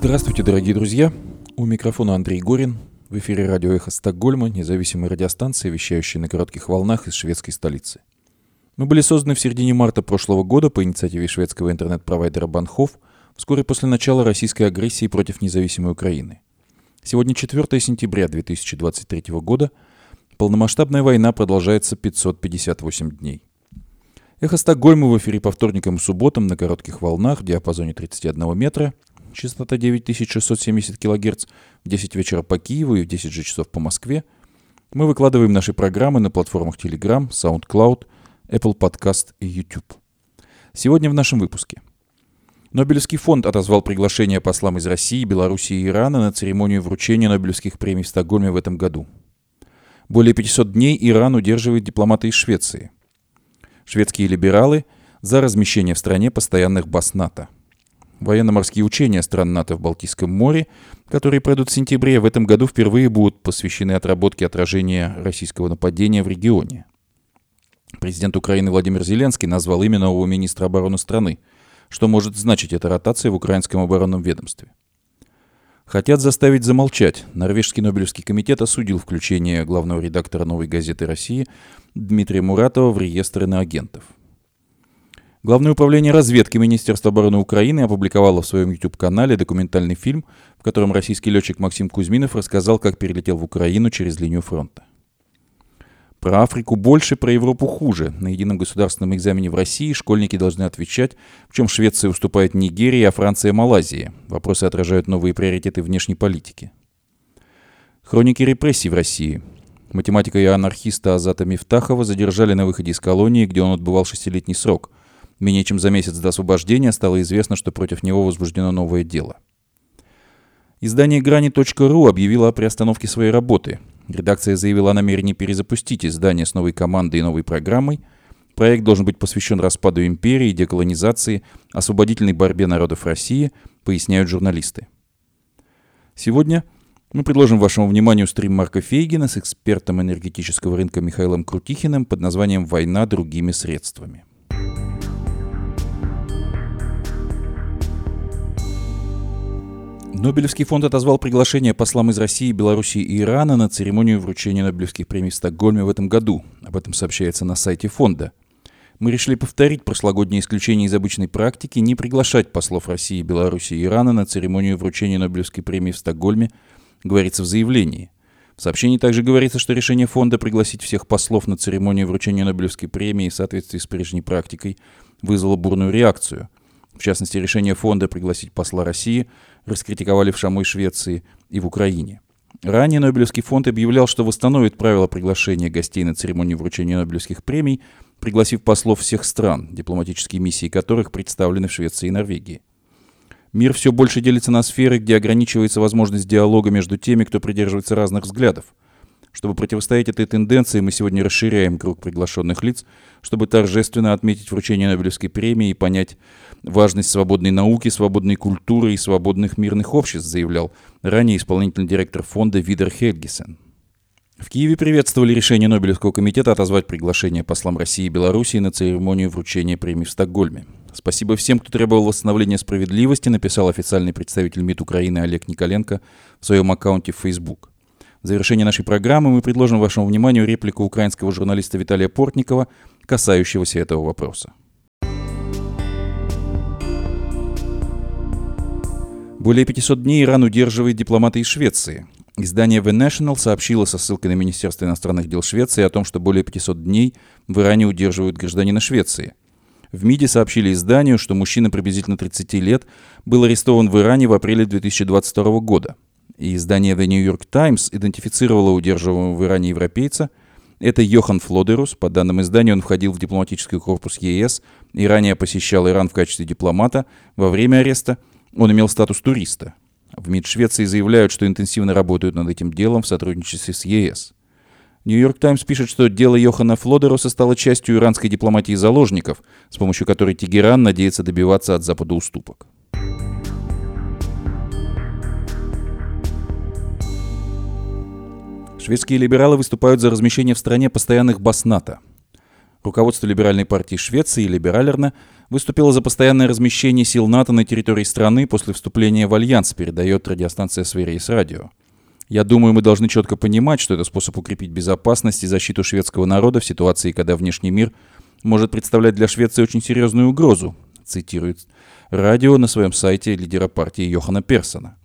Здравствуйте, дорогие друзья. У микрофона Андрей Горин. В эфире радио «Эхо Стокгольма», независимой радиостанции, вещающей на коротких волнах из шведской столицы. Мы были созданы в середине марта прошлого года по инициативе шведского интернет-провайдера Банхов вскоре после начала российской агрессии против независимой Украины. Сегодня 4 сентября 2023 года. Полномасштабная война продолжается 558 дней. Эхо Стокгольма в эфире по вторникам и субботам на коротких волнах в диапазоне 31 метра частота 9670 кГц, в 10 вечера по Киеву и в 10 же часов по Москве. Мы выкладываем наши программы на платформах Telegram, SoundCloud, Apple Podcast и YouTube. Сегодня в нашем выпуске. Нобелевский фонд отозвал приглашение послам из России, Белоруссии и Ирана на церемонию вручения Нобелевских премий в Стокгольме в этом году. Более 500 дней Иран удерживает дипломаты из Швеции. Шведские либералы за размещение в стране постоянных баз НАТО – Военно-морские учения стран НАТО в Балтийском море, которые пройдут в сентябре, в этом году впервые будут посвящены отработке отражения российского нападения в регионе. Президент Украины Владимир Зеленский назвал имя нового министра обороны страны. Что может значить эта ротация в украинском оборонном ведомстве? Хотят заставить замолчать. Норвежский Нобелевский комитет осудил включение главного редактора «Новой газеты России» Дмитрия Муратова в реестр иноагентов. Главное управление разведки Министерства обороны Украины опубликовало в своем YouTube-канале документальный фильм, в котором российский летчик Максим Кузьминов рассказал, как перелетел в Украину через линию фронта. Про Африку больше, про Европу хуже. На едином государственном экзамене в России школьники должны отвечать, в чем Швеция уступает Нигерии, а Франция – Малайзии. Вопросы отражают новые приоритеты внешней политики. Хроники репрессий в России. Математика и анархиста Азата Мифтахова задержали на выходе из колонии, где он отбывал шестилетний срок – Менее чем за месяц до освобождения стало известно, что против него возбуждено новое дело. Издание «Грани.ру» объявило о приостановке своей работы. Редакция заявила о намерении перезапустить издание с новой командой и новой программой. Проект должен быть посвящен распаду империи, деколонизации, освободительной борьбе народов России, поясняют журналисты. Сегодня мы предложим вашему вниманию стрим Марка Фейгина с экспертом энергетического рынка Михаилом Крутихиным под названием «Война другими средствами». Нобелевский фонд отозвал приглашение послам из России, Белоруссии и Ирана на церемонию вручения Нобелевских премий в Стокгольме в этом году. Об этом сообщается на сайте фонда. Мы решили повторить прошлогоднее исключение из обычной практики не приглашать послов России, Белоруссии и Ирана на церемонию вручения Нобелевской премии в Стокгольме, говорится в заявлении. В сообщении также говорится, что решение фонда пригласить всех послов на церемонию вручения Нобелевской премии в соответствии с прежней практикой вызвало бурную реакцию – в частности, решение фонда пригласить посла России раскритиковали в самой Швеции и в Украине. Ранее Нобелевский фонд объявлял, что восстановит правила приглашения гостей на церемонию вручения Нобелевских премий, пригласив послов всех стран, дипломатические миссии которых представлены в Швеции и Норвегии. Мир все больше делится на сферы, где ограничивается возможность диалога между теми, кто придерживается разных взглядов – чтобы противостоять этой тенденции, мы сегодня расширяем круг приглашенных лиц, чтобы торжественно отметить вручение Нобелевской премии и понять важность свободной науки, свободной культуры и свободных мирных обществ, заявлял ранее исполнительный директор фонда Видер Хельгисен. В Киеве приветствовали решение Нобелевского комитета отозвать приглашение послам России и Белоруссии на церемонию вручения премии в Стокгольме. Спасибо всем, кто требовал восстановления справедливости, написал официальный представитель МИД Украины Олег Николенко в своем аккаунте в Facebook. В завершение нашей программы мы предложим вашему вниманию реплику украинского журналиста Виталия Портникова, касающегося этого вопроса. Более 500 дней Иран удерживает дипломата из Швеции. Издание The National сообщило со ссылкой на Министерство иностранных дел Швеции о том, что более 500 дней в Иране удерживают гражданина Швеции. В МИДе сообщили изданию, что мужчина приблизительно 30 лет был арестован в Иране в апреле 2022 года – и издание The New York Times идентифицировало удерживаемого в Иране европейца. Это Йохан Флодерус. По данным издания, он входил в дипломатический корпус ЕС и ранее посещал Иран в качестве дипломата. Во время ареста он имел статус туриста. В МИД Швеции заявляют, что интенсивно работают над этим делом в сотрудничестве с ЕС. Нью-Йорк Таймс пишет, что дело Йохана Флодеруса стало частью иранской дипломатии заложников, с помощью которой Тегеран надеется добиваться от Запада уступок. Шведские либералы выступают за размещение в стране постоянных баз НАТО. Руководство либеральной партии Швеции, Liberalerna, выступила за постоянное размещение сил НАТО на территории страны после вступления в Альянс, передает радиостанция «Sveriges Radio». Я думаю, мы должны четко понимать, что это способ укрепить безопасность и защиту шведского народа в ситуации, когда внешний мир может представлять для Швеции очень серьезную угрозу, цитирует радио на своем сайте лидера партии Йохана Персона.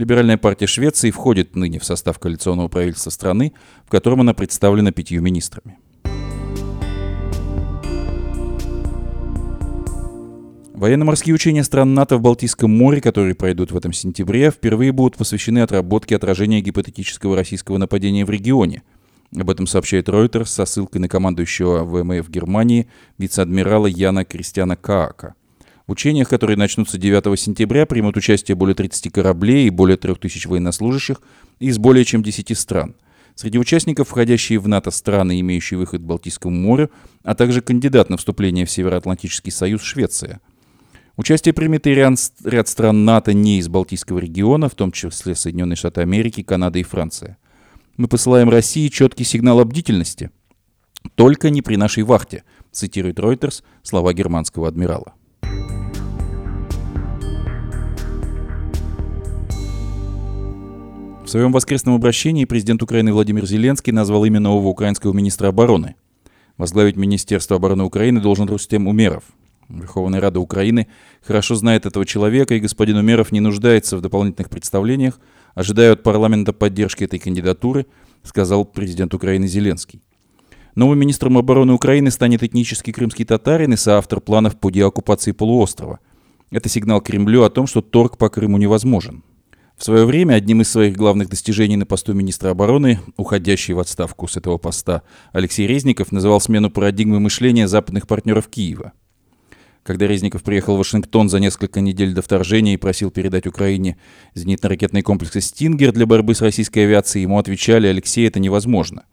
Либеральная партия Швеции входит ныне в состав коалиционного правительства страны, в котором она представлена пятью министрами. Военно-морские учения стран НАТО в Балтийском море, которые пройдут в этом сентябре, впервые будут посвящены отработке отражения гипотетического российского нападения в регионе. Об этом сообщает Reuters со ссылкой на командующего ВМФ Германии вице-адмирала Яна Кристиана Каака. В учениях, которые начнутся 9 сентября, примут участие более 30 кораблей и более 3000 военнослужащих из более чем 10 стран. Среди участников входящие в НАТО страны, имеющие выход к Балтийскому морю, а также кандидат на вступление в Североатлантический союз Швеция – Участие примет и ряд, стран НАТО не из Балтийского региона, в том числе Соединенные Штаты Америки, Канада и Франция. Мы посылаем России четкий сигнал о бдительности. Только не при нашей вахте, цитирует Reuters слова германского адмирала. В своем воскресном обращении президент Украины Владимир Зеленский назвал имя нового украинского министра обороны. Возглавить Министерство обороны Украины должен Рустем Умеров – Верховная Рада Украины хорошо знает этого человека, и господин Умеров не нуждается в дополнительных представлениях, ожидая от парламента поддержки этой кандидатуры, сказал президент Украины Зеленский. Новым министром обороны Украины станет этнический крымский татарин и соавтор планов по деоккупации полуострова. Это сигнал Кремлю о том, что торг по Крыму невозможен. В свое время одним из своих главных достижений на посту министра обороны, уходящий в отставку с этого поста, Алексей Резников называл смену парадигмы мышления западных партнеров Киева – когда Резников приехал в Вашингтон за несколько недель до вторжения и просил передать Украине зенитно-ракетные комплексы «Стингер» для борьбы с российской авиацией, ему отвечали «Алексей, это невозможно».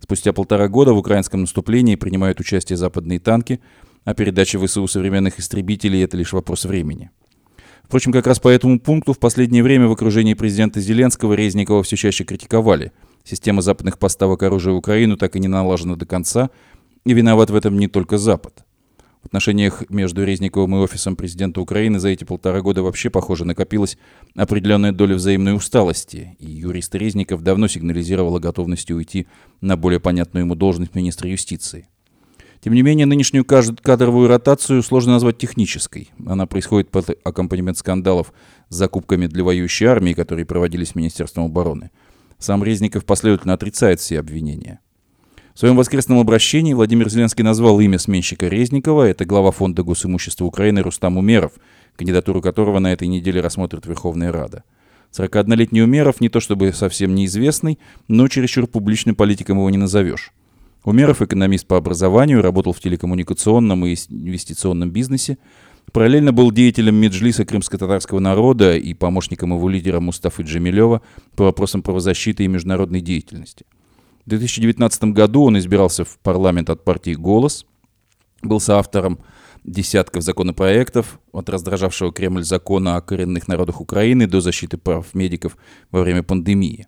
Спустя полтора года в украинском наступлении принимают участие западные танки, а передача ВСУ современных истребителей – это лишь вопрос времени. Впрочем, как раз по этому пункту в последнее время в окружении президента Зеленского Резникова все чаще критиковали. Система западных поставок оружия в Украину так и не налажена до конца, и виноват в этом не только Запад – в отношениях между Резниковым и офисом президента Украины за эти полтора года вообще, похоже, накопилась определенная доля взаимной усталости, и юрист Резников давно сигнализировал о готовности уйти на более понятную ему должность министра юстиции. Тем не менее, нынешнюю кадровую ротацию сложно назвать технической. Она происходит под аккомпанемент скандалов с закупками для воюющей армии, которые проводились Министерством обороны. Сам Резников последовательно отрицает все обвинения. В своем воскресном обращении Владимир Зеленский назвал имя сменщика Резникова. Это глава Фонда госимущества Украины Рустам Умеров, кандидатуру которого на этой неделе рассмотрит Верховная Рада. 41-летний Умеров не то чтобы совсем неизвестный, но чересчур публичным политиком его не назовешь. Умеров экономист по образованию, работал в телекоммуникационном и инвестиционном бизнесе, параллельно был деятелем Меджлиса крымско-татарского народа и помощником его лидера Мустафы Джамилева по вопросам правозащиты и международной деятельности – в 2019 году он избирался в парламент от партии «Голос», был соавтором десятков законопроектов, от раздражавшего Кремль закона о коренных народах Украины до защиты прав медиков во время пандемии.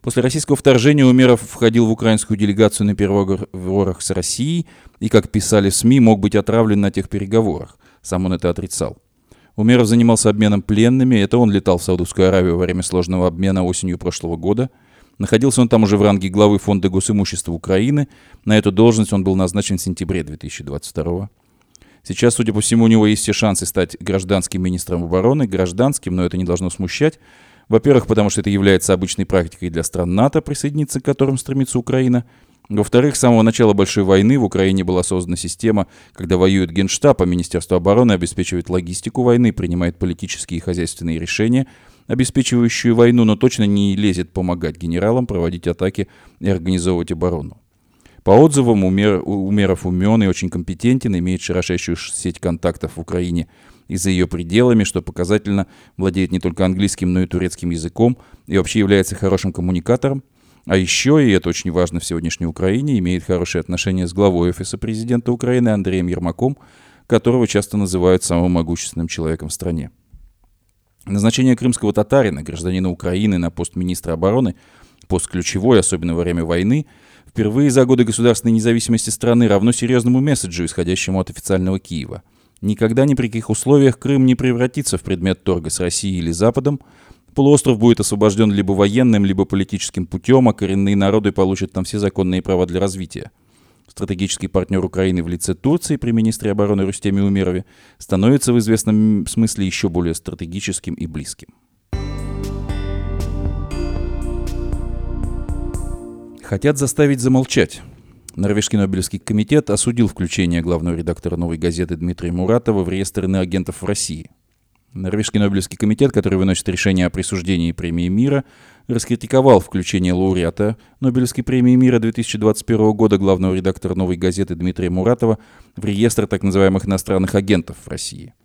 После российского вторжения Умеров входил в украинскую делегацию на переговорах с Россией и, как писали СМИ, мог быть отравлен на тех переговорах. Сам он это отрицал. Умеров занимался обменом пленными. Это он летал в Саудовскую Аравию во время сложного обмена осенью прошлого года – Находился он там уже в ранге главы Фонда госимущества Украины. На эту должность он был назначен в сентябре 2022 Сейчас, судя по всему, у него есть все шансы стать гражданским министром обороны, гражданским, но это не должно смущать. Во-первых, потому что это является обычной практикой для стран НАТО, присоединиться к которым стремится Украина. Во-вторых, с самого начала Большой войны в Украине была создана система, когда воюет Генштаб, а Министерство обороны обеспечивает логистику войны, принимает политические и хозяйственные решения – обеспечивающую войну, но точно не лезет помогать генералам проводить атаки и организовывать оборону. По отзывам, Умер, Умеров умен и очень компетентен, имеет широчайшую сеть контактов в Украине и за ее пределами, что показательно владеет не только английским, но и турецким языком и вообще является хорошим коммуникатором. А еще, и это очень важно в сегодняшней Украине, имеет хорошие отношения с главой офиса президента Украины Андреем Ермаком, которого часто называют самым могущественным человеком в стране. Назначение крымского татарина, гражданина Украины, на пост министра обороны, пост ключевой, особенно во время войны, впервые за годы государственной независимости страны равно серьезному месседжу, исходящему от официального Киева. Никогда ни при каких условиях Крым не превратится в предмет торга с Россией или Западом. Полуостров будет освобожден либо военным, либо политическим путем, а коренные народы получат там все законные права для развития. Стратегический партнер Украины в лице Турции при министре обороны Рустеме Умерове становится в известном смысле еще более стратегическим и близким. Хотят заставить замолчать. Норвежский Нобелевский комитет осудил включение главного редактора «Новой газеты» Дмитрия Муратова в реестр иноагентов в России. Норвежский Нобелевский комитет, который выносит решение о присуждении премии мира, раскритиковал включение лауреата Нобелевской премии мира 2021 года главного редактора «Новой газеты» Дмитрия Муратова в реестр так называемых иностранных агентов в России –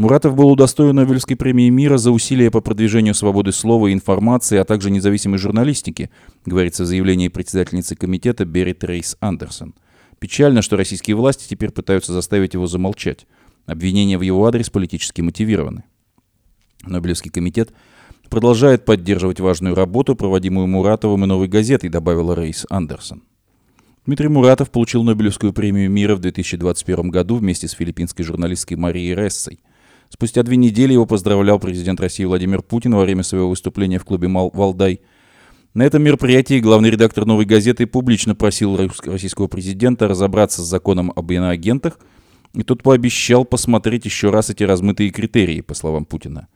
Муратов был удостоен Нобелевской премии мира за усилия по продвижению свободы слова и информации, а также независимой журналистики, говорится в заявлении председательницы комитета Берит Рейс Андерсон. Печально, что российские власти теперь пытаются заставить его замолчать. Обвинения в его адрес политически мотивированы. Нобелевский комитет продолжает поддерживать важную работу, проводимую Муратовым и «Новой газетой», добавила Рейс Андерсон. Дмитрий Муратов получил Нобелевскую премию мира в 2021 году вместе с филиппинской журналисткой Марией Рессой – Спустя две недели его поздравлял президент России Владимир Путин во время своего выступления в клубе «Валдай». На этом мероприятии главный редактор «Новой газеты» публично просил российского президента разобраться с законом об иноагентах, и тот пообещал посмотреть еще раз эти размытые критерии, по словам Путина.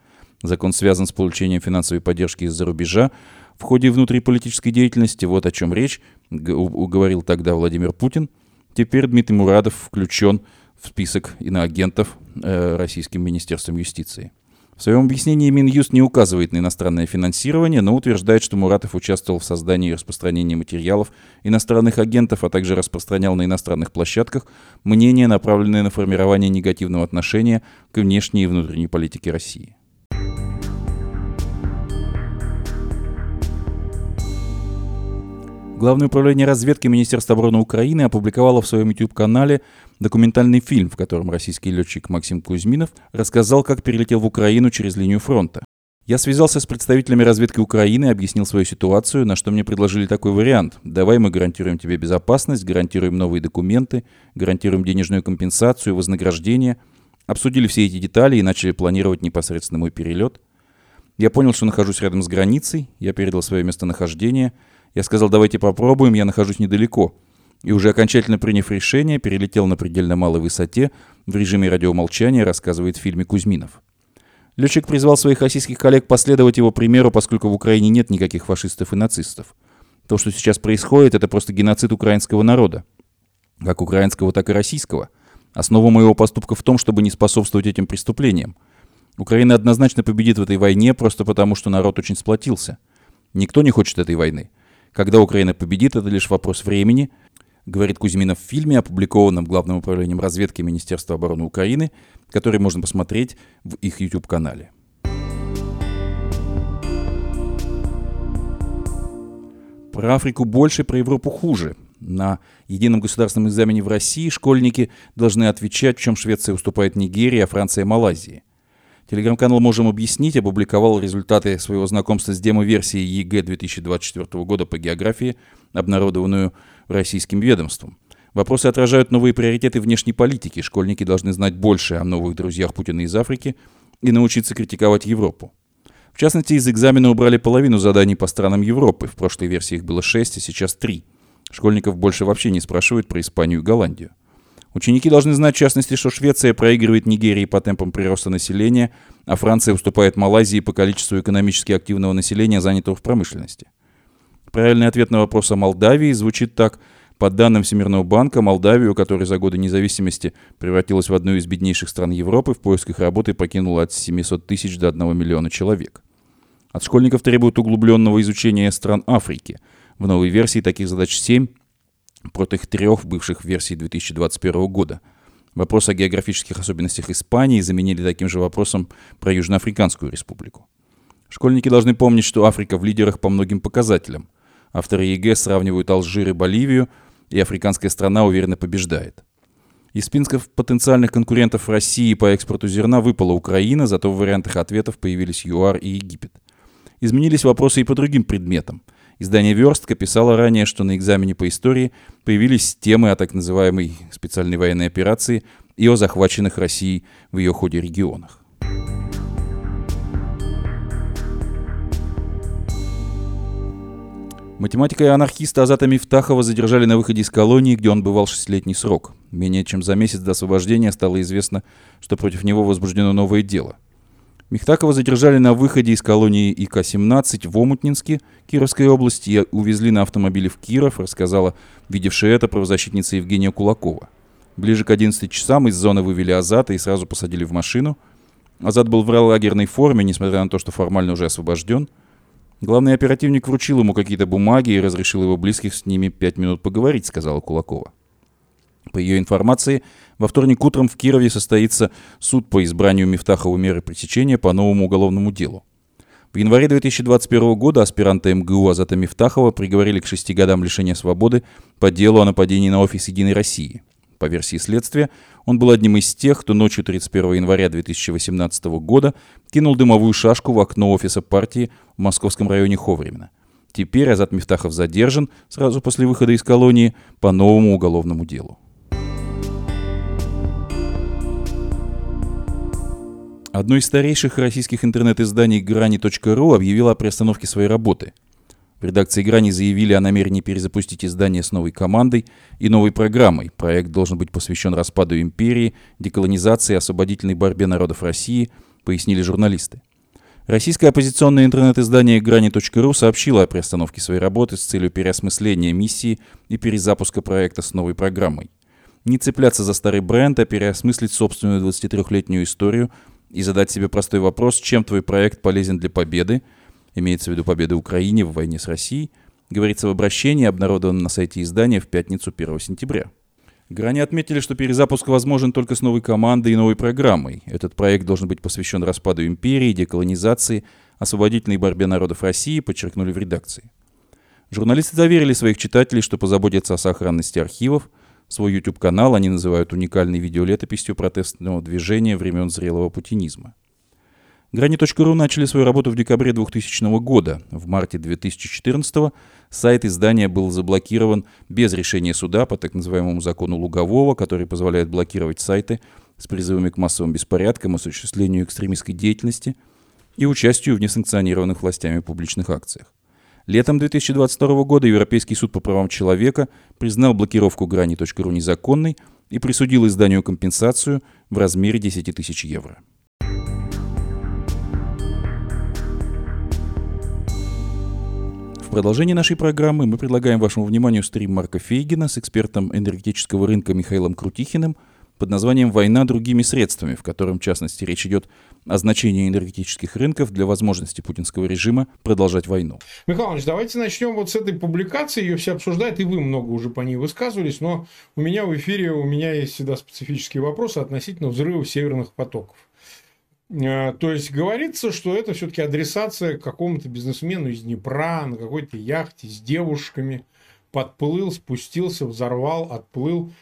Закон связан с получением финансовой поддержки из-за рубежа в ходе внутриполитической деятельности. Вот о чем речь, говорил тогда Владимир Путин. Теперь Дмитрий Мурадов включен в список иноагентов э, Российским Министерством юстиции. В своем объяснении Минюст не указывает на иностранное финансирование, но утверждает, что Муратов участвовал в создании и распространении материалов иностранных агентов, а также распространял на иностранных площадках мнения, направленные на формирование негативного отношения к внешней и внутренней политике России. Главное управление разведки Министерства обороны Украины опубликовало в своем YouTube-канале документальный фильм, в котором российский летчик Максим Кузьминов рассказал, как перелетел в Украину через линию фронта. Я связался с представителями разведки Украины, объяснил свою ситуацию, на что мне предложили такой вариант. Давай мы гарантируем тебе безопасность, гарантируем новые документы, гарантируем денежную компенсацию, вознаграждение. Обсудили все эти детали и начали планировать непосредственно мой перелет. Я понял, что нахожусь рядом с границей, я передал свое местонахождение – я сказал, давайте попробуем, я нахожусь недалеко. И уже окончательно приняв решение, перелетел на предельно малой высоте в режиме радиомолчания, рассказывает в фильме Кузьминов. Летчик призвал своих российских коллег последовать его примеру, поскольку в Украине нет никаких фашистов и нацистов. То, что сейчас происходит, это просто геноцид украинского народа. Как украинского, так и российского. Основа моего поступка в том, чтобы не способствовать этим преступлениям. Украина однозначно победит в этой войне, просто потому, что народ очень сплотился. Никто не хочет этой войны. Когда Украина победит, это лишь вопрос времени, говорит Кузьминов в фильме, опубликованном Главным управлением разведки Министерства обороны Украины, который можно посмотреть в их YouTube-канале. Про Африку больше, про Европу хуже. На едином государственном экзамене в России школьники должны отвечать, в чем Швеция уступает Нигерии, а Франция – Малайзии – Телеграм-канал «Можем объяснить» опубликовал результаты своего знакомства с демо-версией ЕГЭ 2024 года по географии, обнародованную российским ведомством. Вопросы отражают новые приоритеты внешней политики. Школьники должны знать больше о новых друзьях Путина из Африки и научиться критиковать Европу. В частности, из экзамена убрали половину заданий по странам Европы. В прошлой версии их было 6, а сейчас 3. Школьников больше вообще не спрашивают про Испанию и Голландию. Ученики должны знать, в частности, что Швеция проигрывает Нигерии по темпам прироста населения, а Франция уступает Малайзии по количеству экономически активного населения, занятого в промышленности. Правильный ответ на вопрос о Молдавии звучит так. По данным Всемирного банка, Молдавию, которая за годы независимости превратилась в одну из беднейших стран Европы, в поисках работы покинула от 700 тысяч до 1 миллиона человек. От школьников требуют углубленного изучения стран Африки. В новой версии таких задач 7, против трех, бывших в версии 2021 года. Вопрос о географических особенностях Испании заменили таким же вопросом про Южноафриканскую республику. Школьники должны помнить, что Африка в лидерах по многим показателям. Авторы ЕГЭ сравнивают Алжир и Боливию, и африканская страна уверенно побеждает. Из списков потенциальных конкурентов России по экспорту зерна выпала Украина, зато в вариантах ответов появились ЮАР и Египет. Изменились вопросы и по другим предметам – Издание «Верстка» писало ранее, что на экзамене по истории появились темы о так называемой специальной военной операции и о захваченных Россией в ее ходе регионах. Математика и анархиста Азата Мифтахова задержали на выходе из колонии, где он бывал шестилетний срок. Менее чем за месяц до освобождения стало известно, что против него возбуждено новое дело. Михтакова задержали на выходе из колонии ИК-17 в Омутнинске Кировской области и увезли на автомобиле в Киров, рассказала видевшая это правозащитница Евгения Кулакова. Ближе к 11 часам из зоны вывели Азата и сразу посадили в машину. Азат был в лагерной форме, несмотря на то, что формально уже освобожден. Главный оперативник вручил ему какие-то бумаги и разрешил его близких с ними пять минут поговорить, сказала Кулакова. По ее информации, во вторник утром в Кирове состоится суд по избранию Мифтахова меры пресечения по новому уголовному делу. В январе 2021 года аспиранта МГУ Азата Мифтахова приговорили к шести годам лишения свободы по делу о нападении на офис «Единой России». По версии следствия, он был одним из тех, кто ночью 31 января 2018 года кинул дымовую шашку в окно офиса партии в московском районе Ховремена. Теперь Азат Мифтахов задержан сразу после выхода из колонии по новому уголовному делу. Одно из старейших российских интернет-изданий «Грани.ру» объявило о приостановке своей работы. В редакции «Грани» заявили о намерении перезапустить издание с новой командой и новой программой. Проект должен быть посвящен распаду империи, деколонизации и освободительной борьбе народов России, пояснили журналисты. Российское оппозиционное интернет-издание «Грани.ру» сообщило о приостановке своей работы с целью переосмысления миссии и перезапуска проекта с новой программой. Не цепляться за старый бренд, а переосмыслить собственную 23-летнюю историю – и задать себе простой вопрос, чем твой проект полезен для победы, имеется в виду победы Украине в войне с Россией, говорится в обращении, обнародованном на сайте издания в пятницу 1 сентября. Грани отметили, что перезапуск возможен только с новой командой и новой программой. Этот проект должен быть посвящен распаду империи, деколонизации, освободительной борьбе народов России, подчеркнули в редакции. Журналисты заверили своих читателей, что позаботятся о сохранности архивов – Свой YouTube-канал они называют уникальной видеолетописью протестного движения времен зрелого путинизма. Грани.ру начали свою работу в декабре 2000 года. В марте 2014 сайт издания был заблокирован без решения суда по так называемому закону Лугового, который позволяет блокировать сайты с призывами к массовым беспорядкам, осуществлению экстремистской деятельности и участию в несанкционированных властями публичных акциях. Летом 2022 года Европейский суд по правам человека признал блокировку грани.ру незаконной и присудил изданию компенсацию в размере 10 тысяч евро. В продолжении нашей программы мы предлагаем вашему вниманию стрим Марка Фейгина с экспертом энергетического рынка Михаилом Крутихиным – под названием «Война другими средствами», в котором, в частности, речь идет о значении энергетических рынков для возможности путинского режима продолжать войну. Михаил Иванович, давайте начнем вот с этой публикации. Ее все обсуждают, и вы много уже по ней высказывались, но у меня в эфире, у меня есть всегда специфические вопросы относительно взрыва северных потоков. Э, то есть говорится, что это все-таки адресация какому-то бизнесмену из Днепра на какой-то яхте с девушками. Подплыл, спустился, взорвал, отплыл.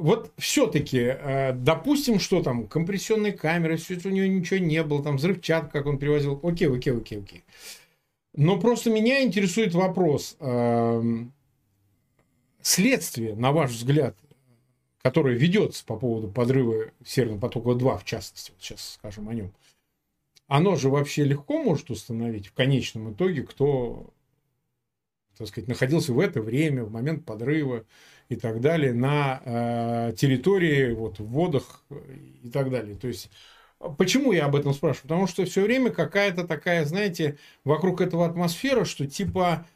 Вот все-таки, э, допустим, что там, компрессионные камеры, все это у него ничего не было, там взрывчатка, как он привозил, окей, окей, окей, окей. Но просто меня интересует вопрос, эм, следствие, на ваш взгляд, которое ведется по поводу подрыва Северного потока-2, в частности, вот сейчас скажем о нем, оно же вообще легко может установить в конечном итоге, кто, так сказать, находился в это время, в момент подрыва, и так далее на э, территории, вот, в водах и так далее. То есть, почему я об этом спрашиваю? Потому что все время какая-то такая, знаете, вокруг этого атмосфера, что типа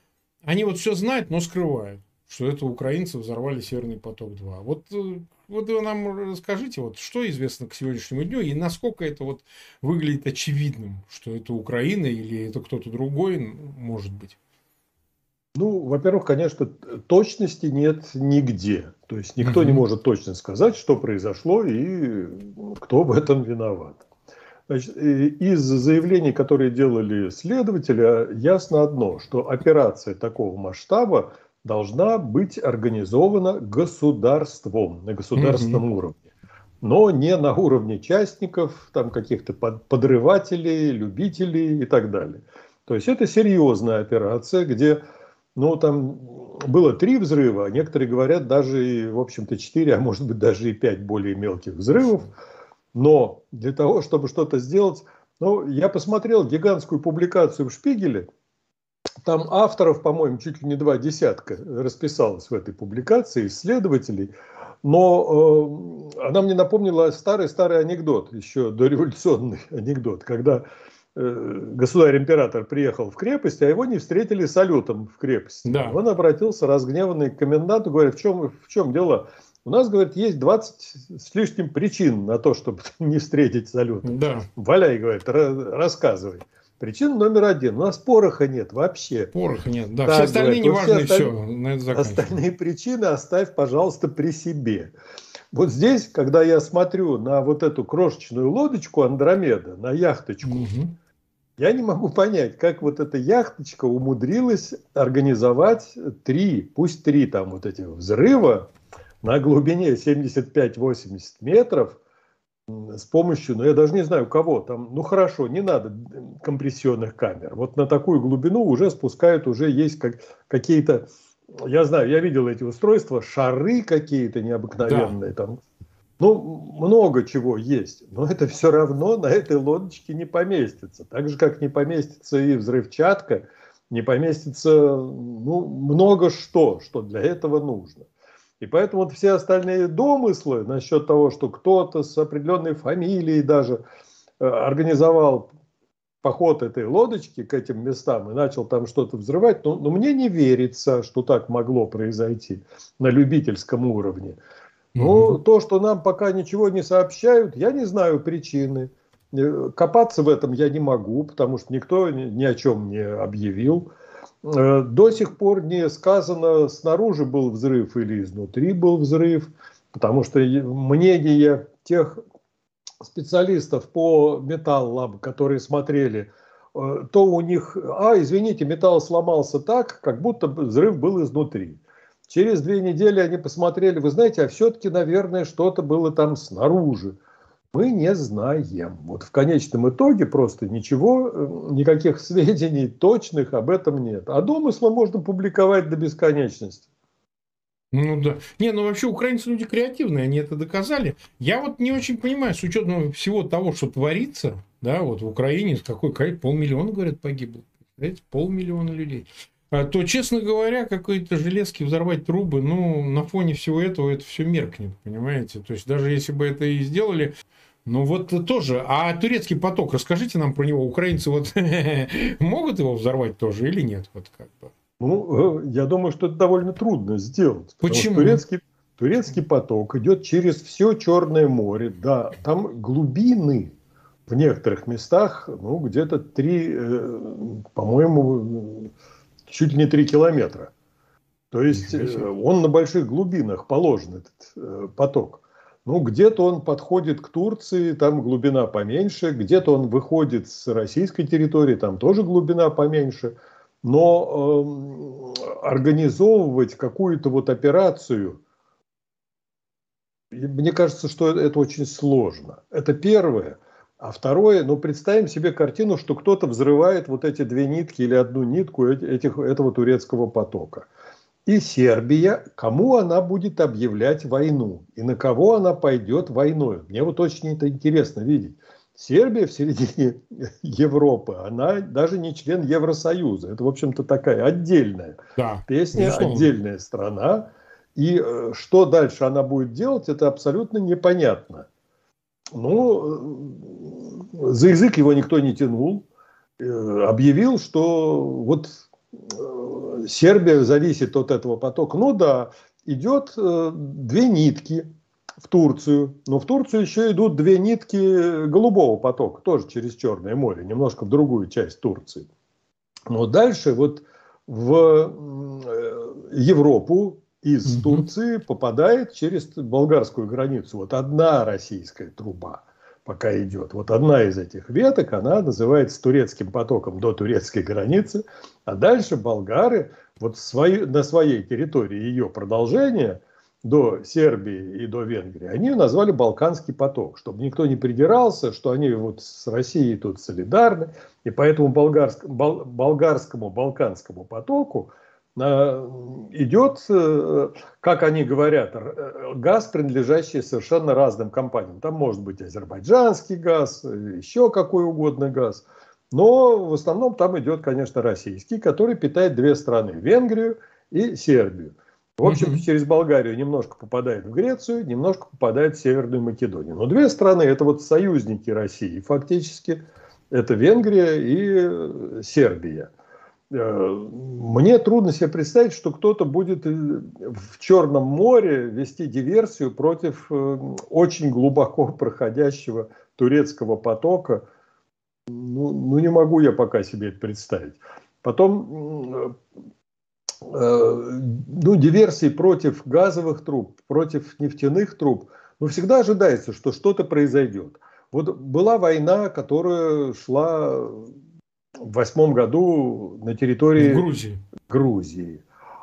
они вот все знают, но скрывают, что это украинцы взорвали Северный поток-2. Вот, э, вот вы нам расскажите, вот, что известно к сегодняшнему дню и насколько это вот выглядит очевидным, что это Украина или это кто-то другой может быть. Ну, во-первых, конечно, точности нет нигде. То есть никто угу. не может точно сказать, что произошло и кто в этом виноват. Значит, из заявлений, которые делали следователи, ясно одно, что операция такого масштаба должна быть организована государством на государственном угу. уровне, но не на уровне частников, там каких-то подрывателей, любителей и так далее. То есть это серьезная операция, где ну, там было три взрыва, а некоторые говорят даже, и, в общем-то, четыре, а может быть даже и пять более мелких взрывов. Но для того, чтобы что-то сделать, ну, я посмотрел гигантскую публикацию в Шпигеле, там авторов, по-моему, чуть ли не два десятка расписалось в этой публикации, исследователей. Но э, она мне напомнила старый-старый анекдот, еще дореволюционный анекдот, когда государь-император приехал в крепость, а его не встретили салютом в крепости. Да. Он обратился разгневанный к коменданту, говорит, в чем, в чем дело? У нас, говорит, есть 20 с лишним причин на то, чтобы не встретить салютом. Да. Валяй, говорит, рассказывай. Причина номер один. У нас пороха нет вообще. Пороха нет, да. Так, все остальные не важны, все, на это Остальные причины оставь, пожалуйста, при себе. Вот здесь, когда я смотрю на вот эту крошечную лодочку Андромеда, на яхточку, угу. Я не могу понять, как вот эта яхточка умудрилась организовать три, пусть три там вот этих взрыва на глубине 75-80 метров – с помощью, ну я даже не знаю кого, там, ну хорошо, не надо компрессионных камер. Вот на такую глубину уже спускают, уже есть как, какие-то, я знаю, я видел эти устройства, шары какие-то необыкновенные да. там. Ну, много чего есть, но это все равно на этой лодочке не поместится. Так же, как не поместится и взрывчатка, не поместится ну, много что, что для этого нужно. И поэтому вот все остальные домыслы насчет того, что кто-то с определенной фамилией даже э, организовал поход этой лодочки к этим местам и начал там что-то взрывать, но, но мне не верится, что так могло произойти на любительском уровне. Но mm-hmm. то, что нам пока ничего не сообщают, я не знаю причины. Э, копаться в этом я не могу, потому что никто ни о чем не объявил. Э, до сих пор не сказано, снаружи был взрыв или изнутри был взрыв, потому что мнение тех специалистов по металлам, которые смотрели, э, то у них, а, извините, металл сломался так, как будто взрыв был изнутри. Через две недели они посмотрели, вы знаете, а все-таки, наверное, что-то было там снаружи мы не знаем. Вот в конечном итоге просто ничего, э, никаких сведений точных об этом нет. А домыслы можно публиковать до бесконечности. Ну да. Не, ну вообще украинцы люди креативные, они это доказали. Я вот не очень понимаю, с учетом всего того, что творится, да, вот в Украине, какой полмиллиона, говорят, погибло. Представляете, полмиллиона людей. А то, честно говоря, какой-то железки взорвать трубы, ну, на фоне всего этого это все меркнет, понимаете? То есть, даже если бы это и сделали, ну вот тоже. А турецкий поток, расскажите нам про него. Украинцы вот могут его взорвать тоже или нет? Вот как бы. Ну, э, я думаю, что это довольно трудно сделать. Почему? Турецкий, турецкий поток идет через все Черное море. Да, там глубины в некоторых местах, ну, где-то три, э, по-моему, чуть ли не три километра. То есть э, он на больших глубинах положен, этот поток. Ну, где-то он подходит к Турции, там глубина поменьше, где-то он выходит с российской территории, там тоже глубина поменьше. Но э, организовывать какую-то вот операцию, мне кажется, что это очень сложно. Это первое. А второе, ну, представим себе картину, что кто-то взрывает вот эти две нитки или одну нитку этих, этого турецкого потока – и Сербия, кому она будет объявлять войну и на кого она пойдет войной. Мне вот очень это интересно видеть. Сербия в середине Европы, она даже не член Евросоюза. Это, в общем-то, такая отдельная да, песня, безусловно. отдельная страна. И э, что дальше она будет делать, это абсолютно непонятно. Ну, э, за язык его никто не тянул. Э, объявил, что вот Сербия зависит от этого потока. Ну да, идет э, две нитки в Турцию, но в Турцию еще идут две нитки голубого потока, тоже через Черное море, немножко в другую часть Турции. Но дальше вот в э, Европу из. Турции попадает через болгарскую границу вот одна российская труба пока идет. Вот одна из этих веток, она называется турецким потоком до турецкой границы, а дальше болгары вот свои, на своей территории ее продолжение до Сербии и до Венгрии, они ее назвали Балканский поток, чтобы никто не придирался, что они вот с Россией тут солидарны, и поэтому болгарск, бол, болгарскому Балканскому потоку идет, э, как они говорят, э, газ, принадлежащий совершенно разным компаниям. Там может быть азербайджанский газ, еще какой угодно газ. Но в основном там идет, конечно, российский, который питает две страны, Венгрию и Сербию. В общем, через Болгарию немножко попадает в Грецию, немножко попадает в Северную Македонию. Но две страны это вот союзники России фактически. Это Венгрия и Сербия. Э, мне трудно себе представить, что кто-то будет э, в Черном море вести диверсию против э, очень глубоко проходящего турецкого потока. Ну, ну не могу я пока себе это представить. Потом ну, диверсий против газовых труб, против нефтяных труб, ну, всегда ожидается, что что-то произойдет. Вот была война, которая шла в восьмом году на территории Грузии. Грузии.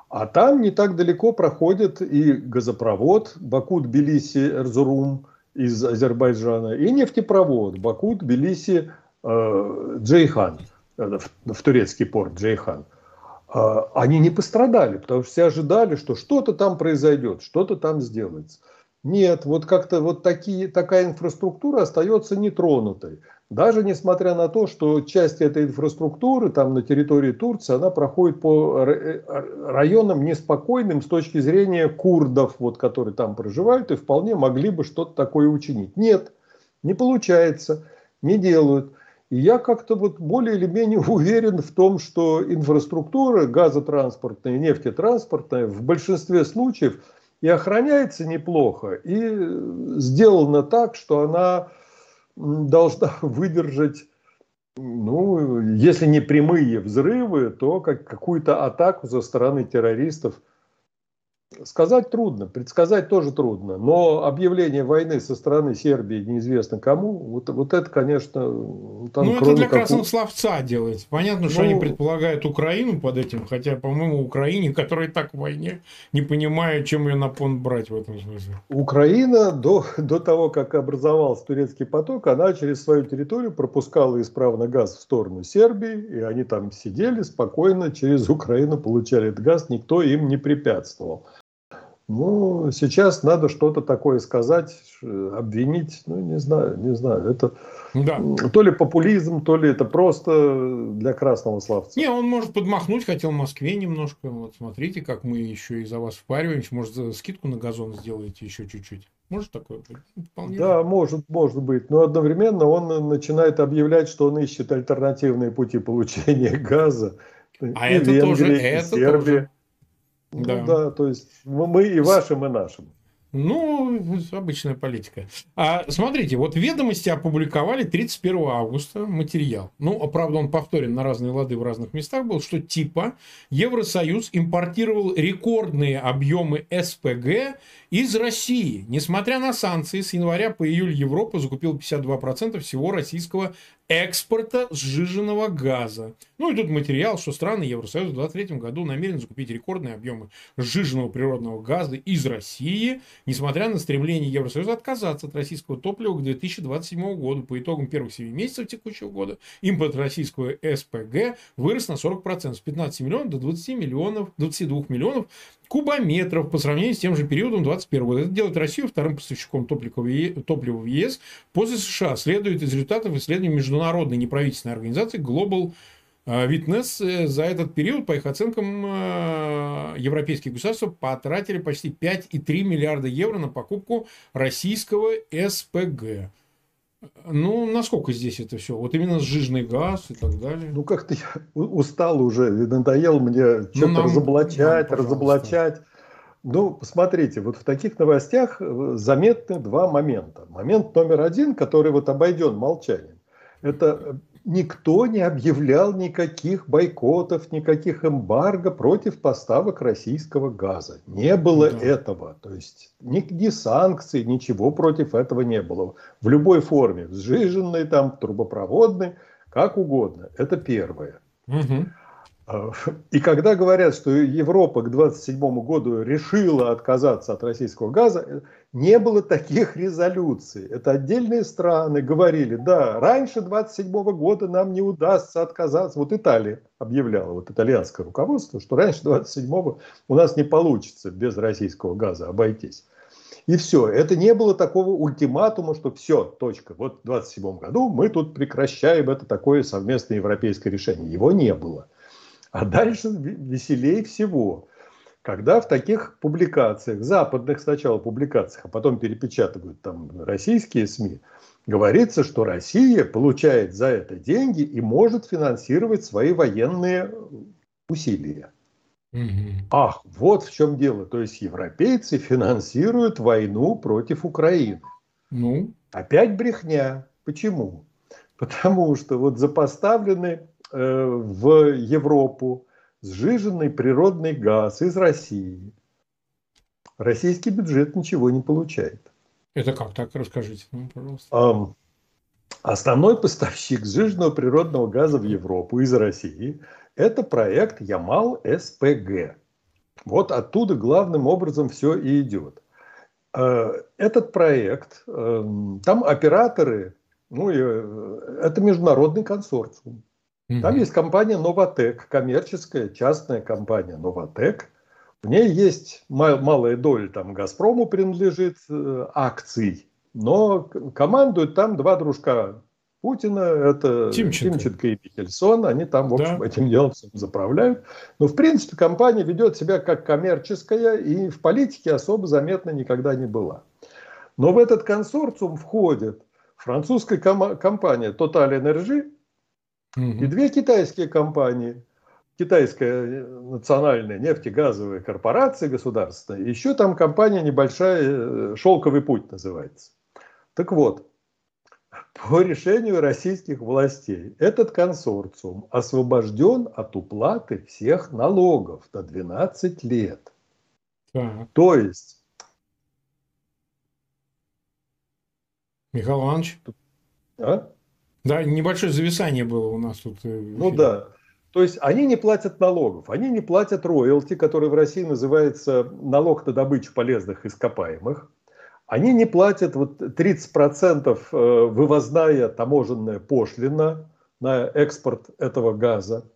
А там не так далеко проходит и газопровод Баку-Тбилиси-Эрзурум из Азербайджана, и нефтепровод Баку-Тбилиси-Джейхан, э, в, в турецкий порт Джейхан. А, они не пострадали, потому что все ожидали, что что-то там произойдет, что-то там сделается. Нет, вот как-то вот такие, такая инфраструктура остается нетронутой. Даже несмотря на то, что часть этой инфраструктуры там на территории Турции, она проходит по э, районам неспокойным с точки зрения курдов, вот, которые там проживают, и вполне могли бы что-то такое учинить. Нет, не получается, не делают. И я как-то вот более или менее уверен в том, что инфраструктура газотранспортная, нефтетранспортная в большинстве случаев и охраняется неплохо, и сделана так, что она должна выдержать, ну, если не прямые взрывы, то как, какую-то атаку со стороны террористов – Сказать трудно, предсказать тоже трудно, но объявление войны со стороны Сербии неизвестно кому, вот, вот это, конечно... Там, ну, это для как... красного словца делается. Понятно, что ну, они предполагают Украину под этим, хотя, по-моему, Украине, которая и так в войне, не понимая, чем ее на понт брать в этом смысле. Украина до, до того, как образовался турецкий поток, она через свою территорию пропускала исправно газ в сторону Сербии, и они там сидели спокойно, через Украину получали этот газ, никто им не препятствовал. Ну, сейчас надо что-то такое сказать, обвинить, ну, не знаю, не знаю. Это да. то ли популизм, то ли это просто для красного славца. Не, он может подмахнуть, хотел в Москве немножко. Вот смотрите, как мы еще и за вас впариваемся. Может, скидку на газон сделаете еще чуть-чуть. Может такое быть? Вполне да, может, может быть. Но одновременно он начинает объявлять, что он ищет альтернативные пути получения газа. А и это Венгрии, тоже, это Сербии. тоже. Да. Ну да, то есть мы и вашим, и нашим. Ну, обычная политика. А, смотрите, вот ведомости опубликовали 31 августа материал. Ну, правда, он повторен на разные лады в разных местах был, что типа Евросоюз импортировал рекордные объемы СПГ из России. Несмотря на санкции, с января по июль Европа закупила 52% всего российского экспорта сжиженного газа. Ну и тут материал, что страны Евросоюза в 2023 году намерены закупить рекордные объемы сжиженного природного газа из России, несмотря на стремление Евросоюза отказаться от российского топлива к 2027 году. По итогам первых 7 месяцев текущего года импорт российского СПГ вырос на 40%, с 15 миллионов до 20 миллионов, 22 миллионов кубометров по сравнению с тем же периодом 2021 года. Это делает Россию вторым поставщиком топлива в ЕС после США. Следует из результатов исследований международной неправительственной организации Global э, Witness за этот период, по их оценкам, э, европейские государства потратили почти 5,3 миллиарда евро на покупку российского СПГ. Ну, насколько здесь это все? Вот именно сжиженный газ и так далее. Ну, как-то я устал уже, надоел мне что-то ну, разоблачать, нам, разоблачать. Ну, посмотрите, вот в таких новостях э, заметны два момента. Момент номер один, который вот обойден молчанием. Это никто не объявлял никаких бойкотов, никаких эмбарго против поставок российского газа. Не было да. этого. То есть ни, ни санкций, ничего против этого не было. В любой форме, сжиженной, там, трубопроводной, как угодно. Это первое. Угу. И когда говорят, что Европа к 27 году решила отказаться от российского газа, не было таких резолюций. Это отдельные страны говорили, да, раньше 27 года нам не удастся отказаться. Вот Италия объявляла, вот итальянское руководство, что раньше 27 у нас не получится без российского газа обойтись. И все. Это не было такого ультиматума, что все, точка. Вот в 27 году мы тут прекращаем это такое совместное европейское решение. Его не было. А дальше веселее всего. Когда в таких публикациях, западных сначала публикациях, а потом перепечатывают там российские СМИ, говорится, что Россия получает за это деньги и может финансировать свои военные усилия. Угу. Ах, вот в чем дело. То есть европейцы финансируют войну против Украины. Ну? Опять брехня. Почему? Потому что вот запоставлены э, в Европу сжиженный природный газ из России. Российский бюджет ничего не получает. Это как? Так расскажите нам, пожалуйста. Um, основной поставщик сжиженного природного газа в Европу из России – это проект Ямал-СПГ. Вот оттуда главным образом все и идет. Э, этот проект, эм, там операторы, ну, э, это международный консорциум. Там есть компания Новотек, коммерческая частная компания Новотек. В ней есть малая доля, там Газпрому принадлежит э, акций, но командуют там два дружка Путина, это Тимченко, Тимченко и Михельсон, они там, в общем, да. этим делом заправляют. Но, в принципе, компания ведет себя как коммерческая и в политике особо заметна никогда не была. Но в этот консорциум входит французская компания Total Energy, и две китайские компании. Китайская э, национальная нефтегазовая корпорация государственная, еще там компания небольшая, э, «Шелковый путь» называется. Так вот, по решению российских властей этот консорциум освобожден от уплаты всех налогов до 12 лет. Так. То есть... Михаил Иванович? А? Да, небольшое зависание было у нас тут. Э, ну да. То есть они не платят налогов, они не платят роялти, который в России называется налог на добычу полезных ископаемых. Они не платят вот 30% э, вывозная таможенная пошлина на экспорт этого газа.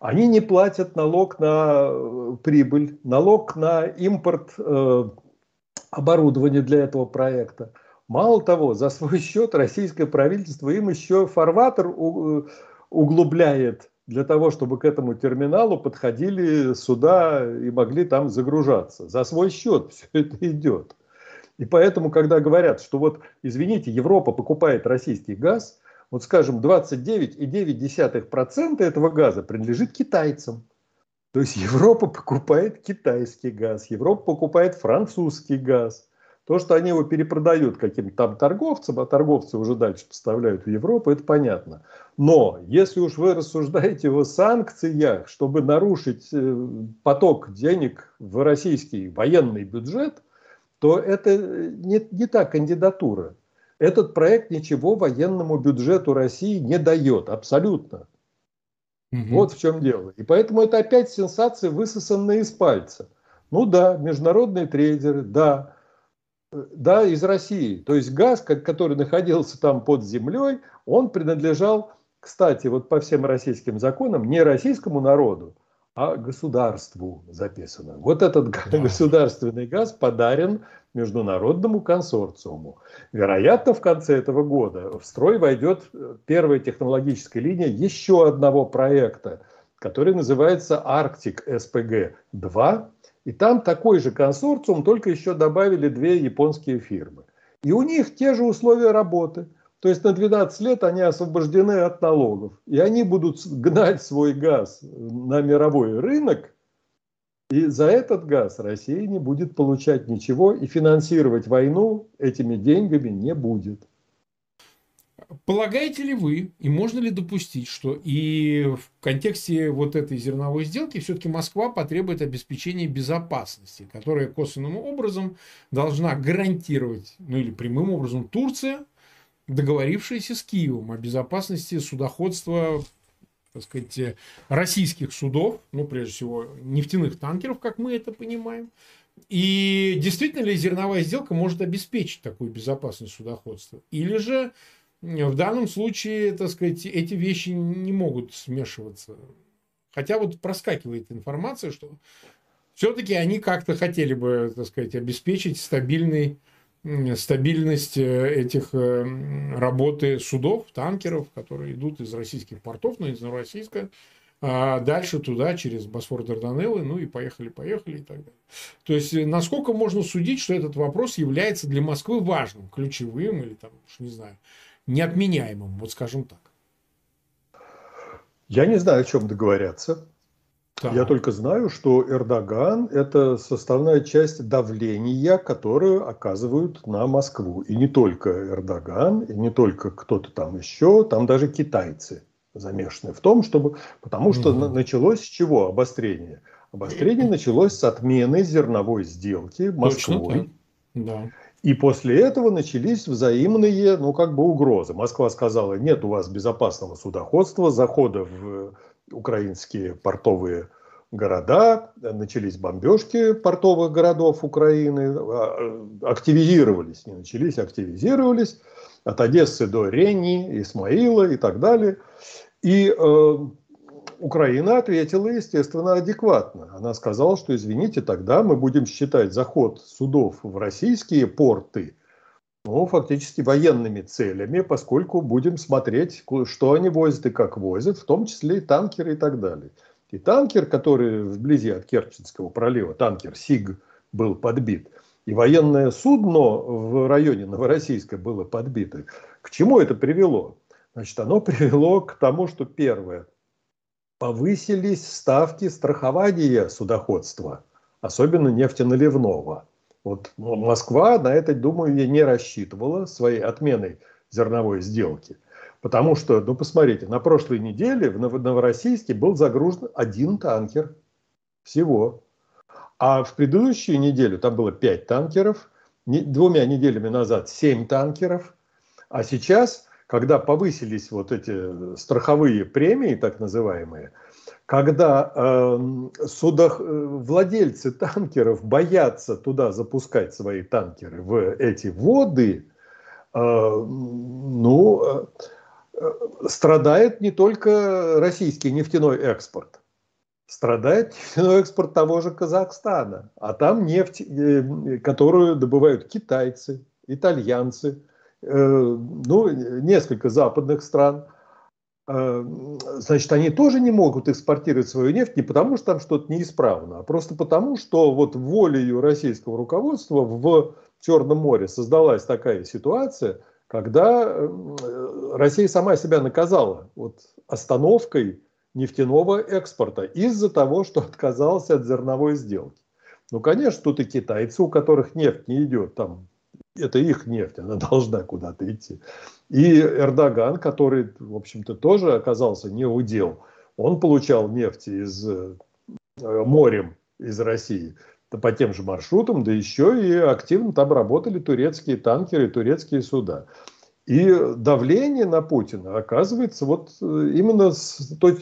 Они не платят налог на э, прибыль, налог на импорт оборудования для этого проекта. Мало того, за свой счет российское правительство им еще фарватер углубляет для того, чтобы к этому терминалу подходили суда и могли там загружаться. За свой счет все это идет. И поэтому, когда говорят, что вот, извините, Европа покупает российский газ, вот скажем, 29,9% этого газа принадлежит китайцам. То есть Европа покупает китайский газ, Европа покупает французский газ. То, что они его перепродают каким-то там торговцам, а торговцы уже дальше поставляют в Европу, это понятно. Но если уж вы рассуждаете о санкциях, чтобы нарушить э, поток денег в российский военный бюджет, то это не, не та кандидатура. Этот проект ничего военному бюджету России не дает, абсолютно. Угу. Вот в чем дело. И поэтому это опять сенсация, высосанная из пальца. Ну да, международные трейдеры, да, да, из России. То есть газ, который находился там под землей, он принадлежал, кстати, вот по всем российским законам, не российскому народу, а государству записано. Вот этот да. государственный газ подарен международному консорциуму. Вероятно, в конце этого года в строй войдет первая технологическая линия еще одного проекта, который называется Арктик СПГ-2 и там такой же консорциум, только еще добавили две японские фирмы. И у них те же условия работы. То есть на 12 лет они освобождены от налогов. И они будут гнать свой газ на мировой рынок. И за этот газ Россия не будет получать ничего. И финансировать войну этими деньгами не будет. Полагаете ли вы, и можно ли допустить, что и в контексте вот этой зерновой сделки все-таки Москва потребует обеспечения безопасности, которая косвенным образом должна гарантировать, ну или прямым образом Турция, договорившаяся с Киевом о безопасности судоходства так сказать, российских судов, ну, прежде всего, нефтяных танкеров, как мы это понимаем. И действительно ли зерновая сделка может обеспечить такую безопасность судоходства? Или же в данном случае, так сказать, эти вещи не могут смешиваться? Хотя вот проскакивает информация, что все-таки они как-то хотели бы, так сказать, обеспечить стабильный, стабильность э, этих э, работы судов, танкеров, которые идут из российских портов, но из Новороссийска, а дальше туда, через Босфор Дарданеллы, ну и поехали-поехали и так далее. То есть, э, насколько можно судить, что этот вопрос является для Москвы важным, ключевым или там, не знаю, неотменяемым, вот скажем так. Я не знаю, о чем договорятся. Так. Я только знаю, что Эрдоган – это составная часть давления, которое оказывают на Москву. И не только Эрдоган, и не только кто-то там еще, там даже китайцы замешаны в том, чтобы... Потому что mm началось с чего обострение? Обострение началось с отмены зерновой сделки Москвой. да. И после этого начались взаимные, ну, как бы угрозы. Москва сказала, нет у вас безопасного судоходства, захода в украинские портовые города, начались бомбежки портовых городов Украины, а, активизировались, не начались, активизировались, от Одессы до Рени, Исмаила и так далее. И э, Украина ответила, естественно, адекватно. Она сказала, что, извините, тогда мы будем считать заход судов в российские порты ну, фактически военными целями, поскольку будем смотреть, что они возят и как возят, в том числе и танкеры и так далее. И танкер, который вблизи от Керченского пролива, танкер СИГ, был подбит, и военное судно в районе Новороссийска было подбито. К чему это привело? Значит, оно привело к тому, что первое, повысились ставки страхования судоходства, особенно нефтеналивного. Вот Москва на это, думаю, я не рассчитывала своей отменой зерновой сделки. Потому что, ну посмотрите, на прошлой неделе в Новороссийске был загружен один танкер всего. А в предыдущую неделю там было пять танкеров, двумя неделями назад семь танкеров, а сейчас когда повысились вот эти страховые премии, так называемые, когда э, судах, э, владельцы танкеров боятся туда запускать свои танкеры в эти воды, э, ну, э, э страдает не только российский нефтяной экспорт, страдает нефтяной экспорт того же Казахстана, а там нефть, э, которую добывают китайцы, итальянцы – Э, ну, несколько западных стран, э, значит, они тоже не могут экспортировать свою нефть не потому, что там что-то неисправно, а просто потому, что вот волею российского руководства в Черном море создалась такая ситуация, когда э, Россия сама себя наказала вот остановкой нефтяного экспорта из-за того, что отказался от зерновой сделки. Ну, конечно, тут и китайцы, у которых нефть не идет там это их нефть, она должна куда-то идти. И Эрдоган, который, в общем-то, тоже оказался не удел, он получал нефть из э, морем из России по тем же маршрутам, да еще и активно там работали турецкие танкеры, турецкие суда. И давление на Путина оказывается вот э, именно с той,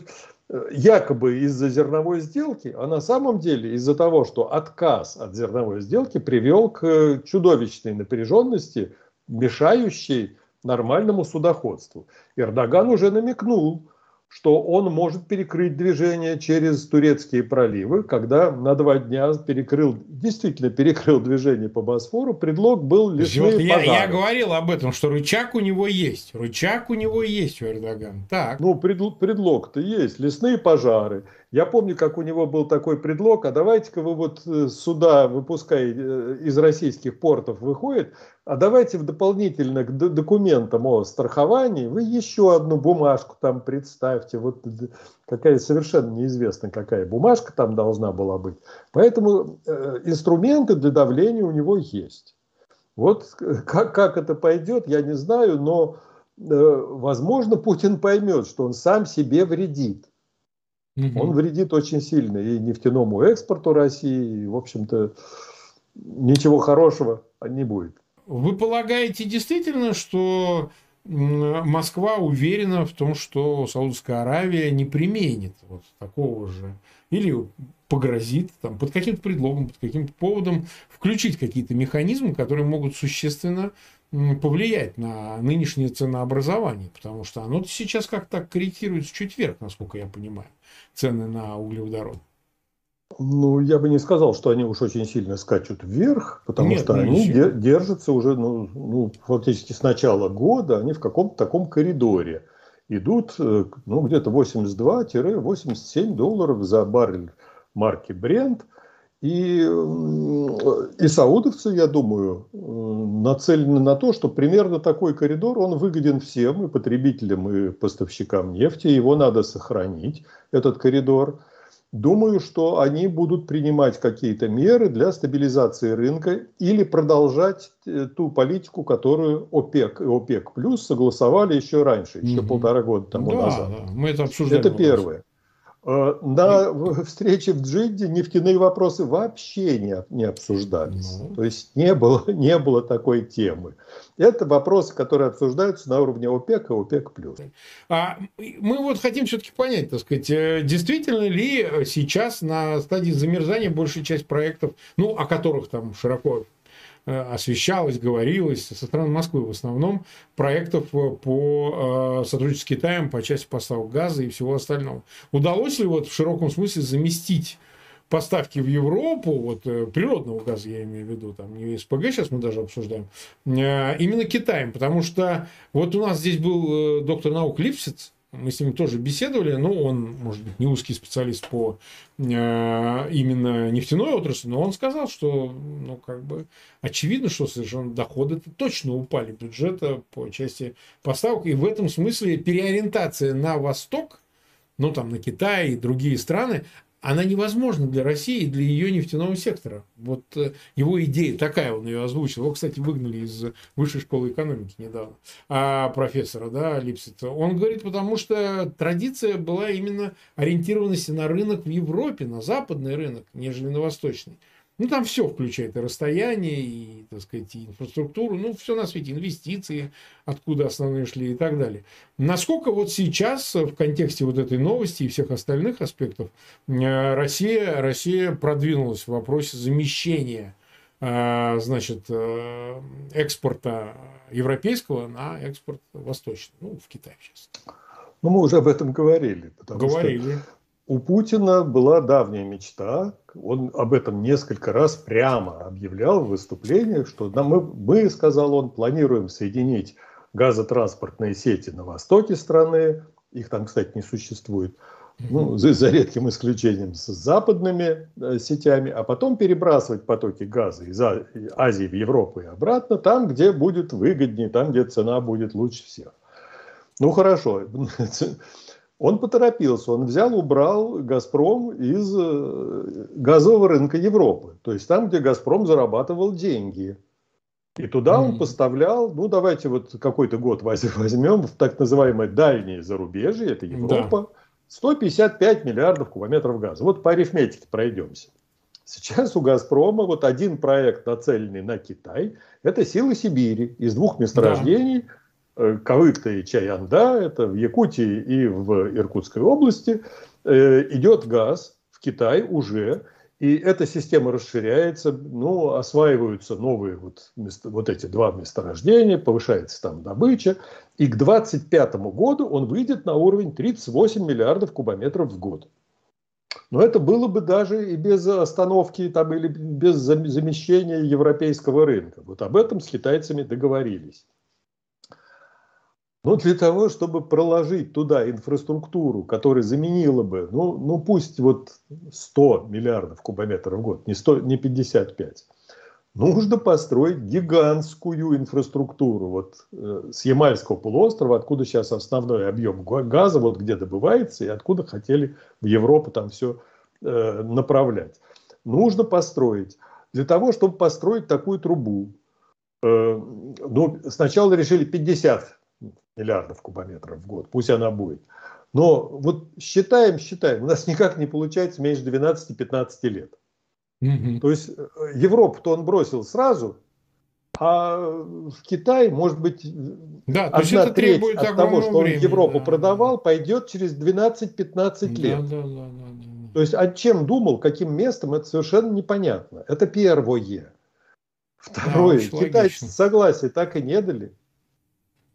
якобы из-за зерновой сделки, а на самом деле из-за того, что отказ от зерновой сделки привел к чудовищной напряженности, мешающей нормальному судоходству. Эрдоган уже намекнул, что он может перекрыть движение через турецкие проливы, когда на два дня перекрыл, действительно перекрыл движение по Босфору, предлог был лесные вот я, пожары. Я говорил об этом, что рычаг у него есть, рычаг у него есть у Эрдогана. Так. Ну, предлог, предлог-то есть, лесные пожары. Я помню, как у него был такой предлог, а давайте-ка вы вот э, сюда, выпуская э, из российских портов, выходит, а давайте в дополнительно к документам о страховании вы еще одну бумажку там представьте, вот какая совершенно неизвестно какая бумажка там должна была быть. Поэтому э, инструменты для давления у него есть. Вот как, как это пойдет, я не знаю, но возможно Путин поймет, что он сам себе вредит. Угу. Он вредит очень сильно и нефтяному экспорту России, и, в общем-то, ничего хорошего не будет. Вы полагаете действительно, что Москва уверена в том, что Саудовская Аравия не применит вот такого же или погрозит там, под каким-то предлогом, под каким-то поводом включить какие-то механизмы, которые могут существенно повлиять на нынешнее ценообразование, потому что оно сейчас как-то корректируется чуть вверх, насколько я понимаю, цены на углеводород. Ну, я бы не сказал, что они уж очень сильно скачут вверх, потому Нет, что они сильно. держатся уже, ну, ну, фактически с начала года, они в каком-то таком коридоре идут, э, ну, где-то 82-87 долларов за баррель марки Brent. И, и саудовцы, я думаю, э, нацелены на то, что примерно такой коридор, он выгоден всем, и потребителям, и поставщикам нефти, его надо сохранить, этот коридор. Думаю, что они будут принимать какие-то меры для стабилизации рынка или продолжать э, ту политику, которую ОПЕК и ОПЕК плюс согласовали еще раньше, еще угу. полтора года тому да, назад. Да, мы это обсуждали. Это первое. Э, на встрече в Джидде нефтяные вопросы вообще не, не обсуждались. Ну. То есть не было, не было такой темы. Это вопросы, которые обсуждаются на уровне ОПЕК и ОПЕК+. А мы вот хотим все-таки понять, так сказать, э, действительно ли сейчас на стадии замерзания большая часть проектов, ну, о которых там широко Э, освещалось, говорилось со стороны Москвы в основном проектов э, по э, сотрудничеству с Китаем по части поставок газа и всего остального. Удалось ли вот в широком смысле заместить поставки в Европу, вот природного газа я имею в виду, там не СПГ сейчас мы даже обсуждаем, именно Китаем, потому что вот у нас здесь был доктор наук Липсиц, мы с ним тоже беседовали, но он, может быть, не узкий специалист по э, именно нефтяной отрасли, но он сказал, что, ну, как бы, очевидно, что совершенно доходы -то точно упали бюджета по части поставок, и в этом смысле переориентация на восток, ну, там, на Китай и другие страны, она невозможна для России и для ее нефтяного сектора. Вот э, его идея такая, он ее озвучил. Его, кстати, выгнали из высшей школы экономики недавно, а профессора, да, Липсица. Он говорит, потому что традиция была именно ориентированности на рынок в Европе, на западный рынок, нежели на восточный. Ну, там все включает, и расстояние, и, так сказать, и инфраструктуру, ну, все на свете, инвестиции, откуда основные шли и так далее. Насколько вот сейчас в контексте вот этой новости и всех остальных аспектов э, Россия, Россия продвинулась в вопросе замещения э, значит, э, экспорта европейского на экспорт восточный, ну, в Китай сейчас. Ну, мы уже об этом говорили. Говорили. Что у Путина была давняя мечта, он об этом несколько раз прямо объявлял в выступлениях, что мы, мы, сказал он, планируем соединить газотранспортные сети на востоке страны, их там, кстати, не существует, ну, за, за редким исключением с западными э, сетями, а потом перебрасывать потоки газа из Азии в Европу и обратно, там, где будет выгоднее, там, где цена будет лучше всех. Ну хорошо, Он поторопился, он взял, убрал «Газпром» из э, газового рынка Европы. То есть там, где «Газпром» зарабатывал деньги. И туда он поставлял, ну давайте вот какой-то год возьмем, в так называемое дальнее зарубежье, это Европа, да. 155 миллиардов кубометров газа. Вот по арифметике пройдемся. Сейчас у «Газпрома» вот один проект, нацеленный на Китай, это «Силы Сибири» из двух месторождений Э, и Чаянда, это в Якутии и в Иркутской области, э, идет газ в Китай уже, и эта система расширяется, ну, осваиваются новые вот, вот эти два месторождения, повышается там добыча, и к 2025 году он выйдет на уровень 38 миллиардов кубометров в год. Но это было бы даже и без остановки там, или без замещения европейского рынка. Вот об этом с китайцами договорились. Но для того, чтобы проложить туда инфраструктуру, которая заменила бы, ну, ну пусть вот 100 миллиардов кубометров в год, не, 100, не 55, нужно построить гигантскую инфраструктуру. Вот э, с Ямальского полуострова, откуда сейчас основной объем газа, вот где добывается, и откуда хотели в Европу там все э, направлять. Нужно построить. Для того, чтобы построить такую трубу, э, ну, сначала решили 50 миллиардов кубометров в год, пусть она будет. Но вот считаем, считаем, у нас никак не получается меньше 12-15 лет. То есть э, Европу-то он бросил сразу, А в Китай, может быть, да, одна треть от того, что он времени, Европу да, продавал, да. пойдет через 12-15 лет. Да, да, да, да, То есть, о чем думал, каким местом, это совершенно непонятно. Это первое. Второе, да, китайцы согласие так и не дали.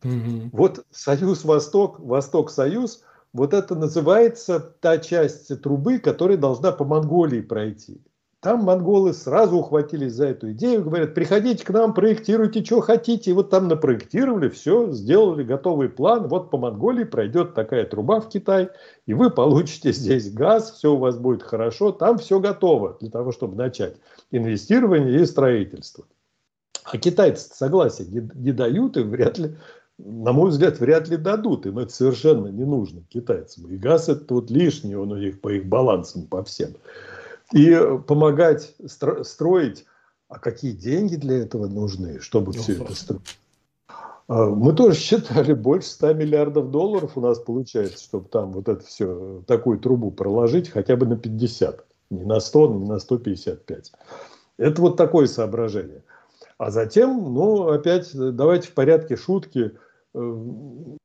Угу. Вот Союз Восток, Восток-Союз, вот это называется та часть трубы, которая должна по Монголии пройти. Там монголы сразу ухватились за эту идею, говорят, приходите к нам, проектируйте, что хотите. И вот там напроектировали, все, сделали готовый план. Вот по Монголии пройдет такая труба в Китай, и вы получите здесь газ, все у вас будет хорошо. Там все готово для того, чтобы начать инвестирование и строительство. А китайцы согласия не, не дают и вряд ли, на мой взгляд, вряд ли дадут. Им это совершенно не нужно китайцам. И газ это вот лишний, он у них по их балансам, по всем и помогать строить. А какие деньги для этого нужны, чтобы все это строить? А, мы тоже считали, больше 100 миллиардов долларов у нас получается, чтобы там вот это все, такую трубу проложить хотя бы на 50. Не на 100, не на 155. Это вот такое соображение. А затем, ну, опять, давайте в порядке шутки. Э,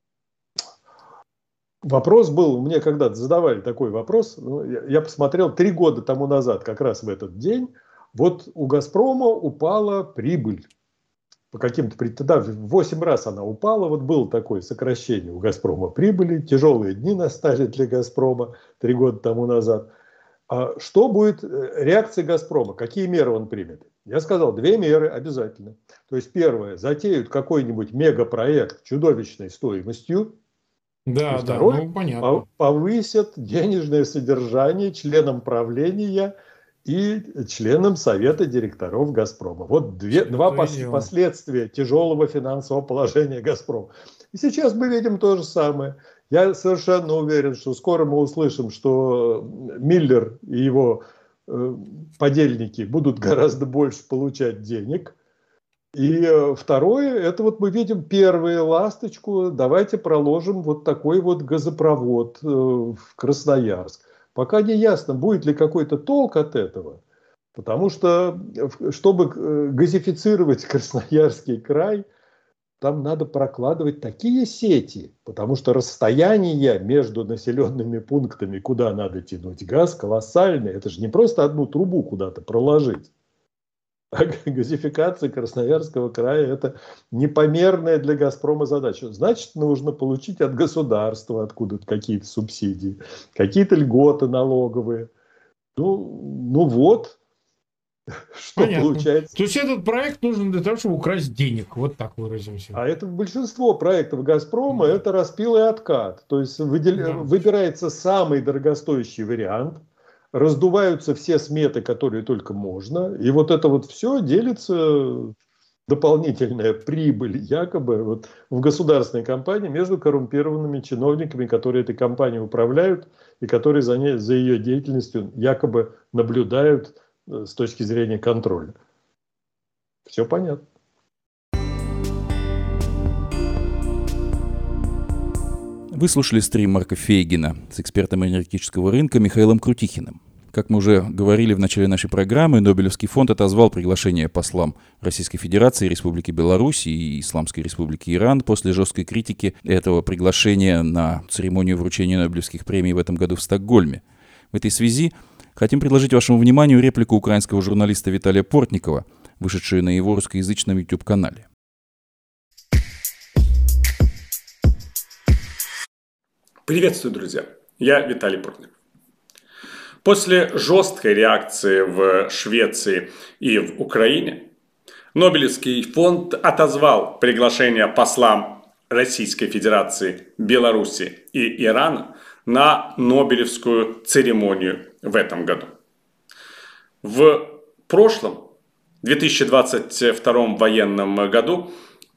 Вопрос был, мне когда-то задавали такой вопрос, ну, я, я посмотрел три года тому назад, как раз в этот день, вот у «Газпрома» упала прибыль. По каким-то да, в 8 раз она упала, вот было такое сокращение у «Газпрома» прибыли, тяжелые дни настали для «Газпрома» три года тому назад. А что будет э, реакция «Газпрома», какие меры он примет? Я сказал, две меры обязательно. То есть первое, затеют какой-нибудь мегапроект чудовищной стоимостью, да, и да, второе, ну, понятно. повысят денежное содержание членам правления и членам совета директоров «Газпрома». Вот две, два пос, последствия тяжелого финансового положения «Газпрома». И сейчас мы видим то же самое. Я совершенно уверен, что скоро мы услышим, что Миллер и его подельники будут гораздо больше получать денег – и э, второе, это вот мы видим первую ласточку, давайте проложим вот такой вот газопровод э, в Красноярск. Пока не ясно, будет ли какой-то толк от этого, потому что, э, чтобы газифицировать Красноярский край, там надо прокладывать такие сети, потому что расстояние между населенными пунктами, куда надо тянуть газ, колоссальное. Это же не просто одну трубу куда-то проложить. А газификация Красноярского края – это непомерная для «Газпрома» задача. Значит, нужно получить от государства откуда-то какие-то субсидии, какие-то льготы налоговые. Ну, ну вот, что Понятно. получается. То есть этот проект нужен для того, чтобы украсть денег, вот так выразимся. А это большинство проектов «Газпрома» да. – это распил и откат. То есть выдел... да. выбирается самый дорогостоящий вариант – раздуваются все сметы, которые только можно, и вот это вот все делится дополнительная прибыль якобы вот в государственной компании между коррумпированными чиновниками, которые этой компанией управляют и которые за, ней, за ее деятельностью якобы наблюдают с точки зрения контроля. Все понятно. Вы слушали стрим Марка Фейгина с экспертом энергетического рынка Михаилом Крутихиным. Как мы уже говорили в начале нашей программы, Нобелевский фонд отозвал приглашение послам Российской Федерации, Республики Беларусь и Исламской Республики Иран после жесткой критики этого приглашения на церемонию вручения Нобелевских премий в этом году в Стокгольме. В этой связи хотим предложить вашему вниманию реплику украинского журналиста Виталия Портникова, вышедшую на его русскоязычном YouTube-канале. Приветствую, друзья! Я Виталий Портников. После жесткой реакции в Швеции и в Украине Нобелевский фонд отозвал приглашение послам Российской Федерации, Беларуси и Ирана на Нобелевскую церемонию в этом году. В прошлом, 2022 военном году,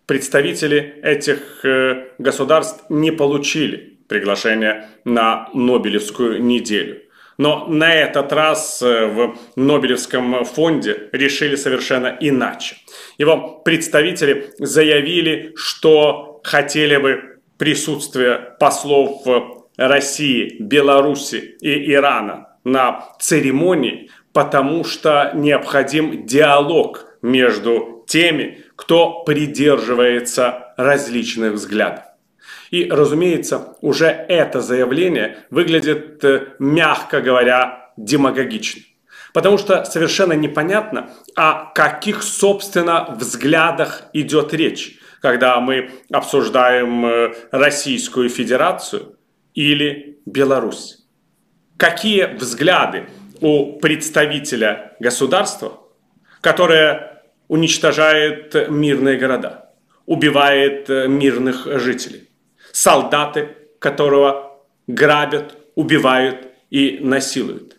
представители этих э, государств не получили приглашение на Нобелевскую неделю. Но на этот раз э, в Нобелевском фонде решили совершенно иначе. Его представители заявили, что хотели бы присутствие послов России, Беларуси и Ирана на церемонии, потому что необходим диалог между теми, кто придерживается различных взглядов. И, разумеется, уже это заявление выглядит, э, мягко говоря, демагогично. Потому что совершенно непонятно, о каких, собственно, взглядах идет речь, когда мы обсуждаем э, Российскую Федерацию или Беларусь. Какие взгляды у представителя государства, которое уничтожает мирные города, убивает э, мирных жителей, солдаты, которого грабят, убивают и насилуют.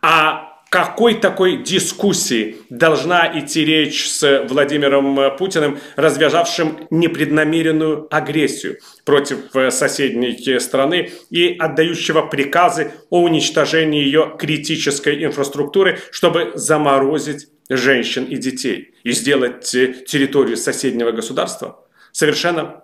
А какой такой дискуссии должна идти речь с Владимиром Путиным, развязавшим непреднамеренную агрессию против э, соседней страны и отдающего приказы о уничтожении ее критической инфраструктуры, чтобы заморозить женщин и детей и сделать э, территорию соседнего государства совершенно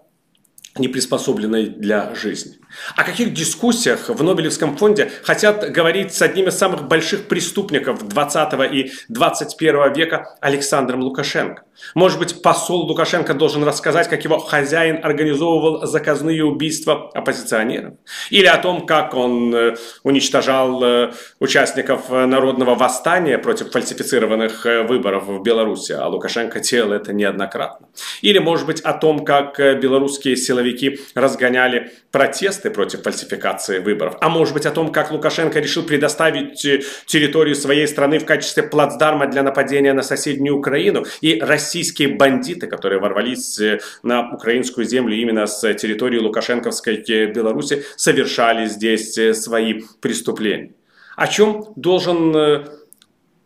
не приспособленной для жизни. О каких дискуссиях в Нобелевском фонде хотят говорить с одним из самых больших преступников 20 и 21 века Александром Лукашенко? Может быть, посол Лукашенко должен рассказать, как его хозяин организовывал заказные убийства оппозиционеров? Или о том, как он э, уничтожал э, участников народного восстания против фальсифицированных э, выборов в Беларуси, а Лукашенко делал это неоднократно? Или, может быть, о том, как белорусские силовики разгоняли протесты против фальсификации выборов? А может быть, о том, как Лукашенко решил предоставить территорию своей страны в качестве плацдарма для нападения на соседнюю Украину и российские бандиты, которые ворвались э, на украинскую землю именно с территории Лукашенковской э, Беларуси, совершали здесь э, свои преступления. О чем должен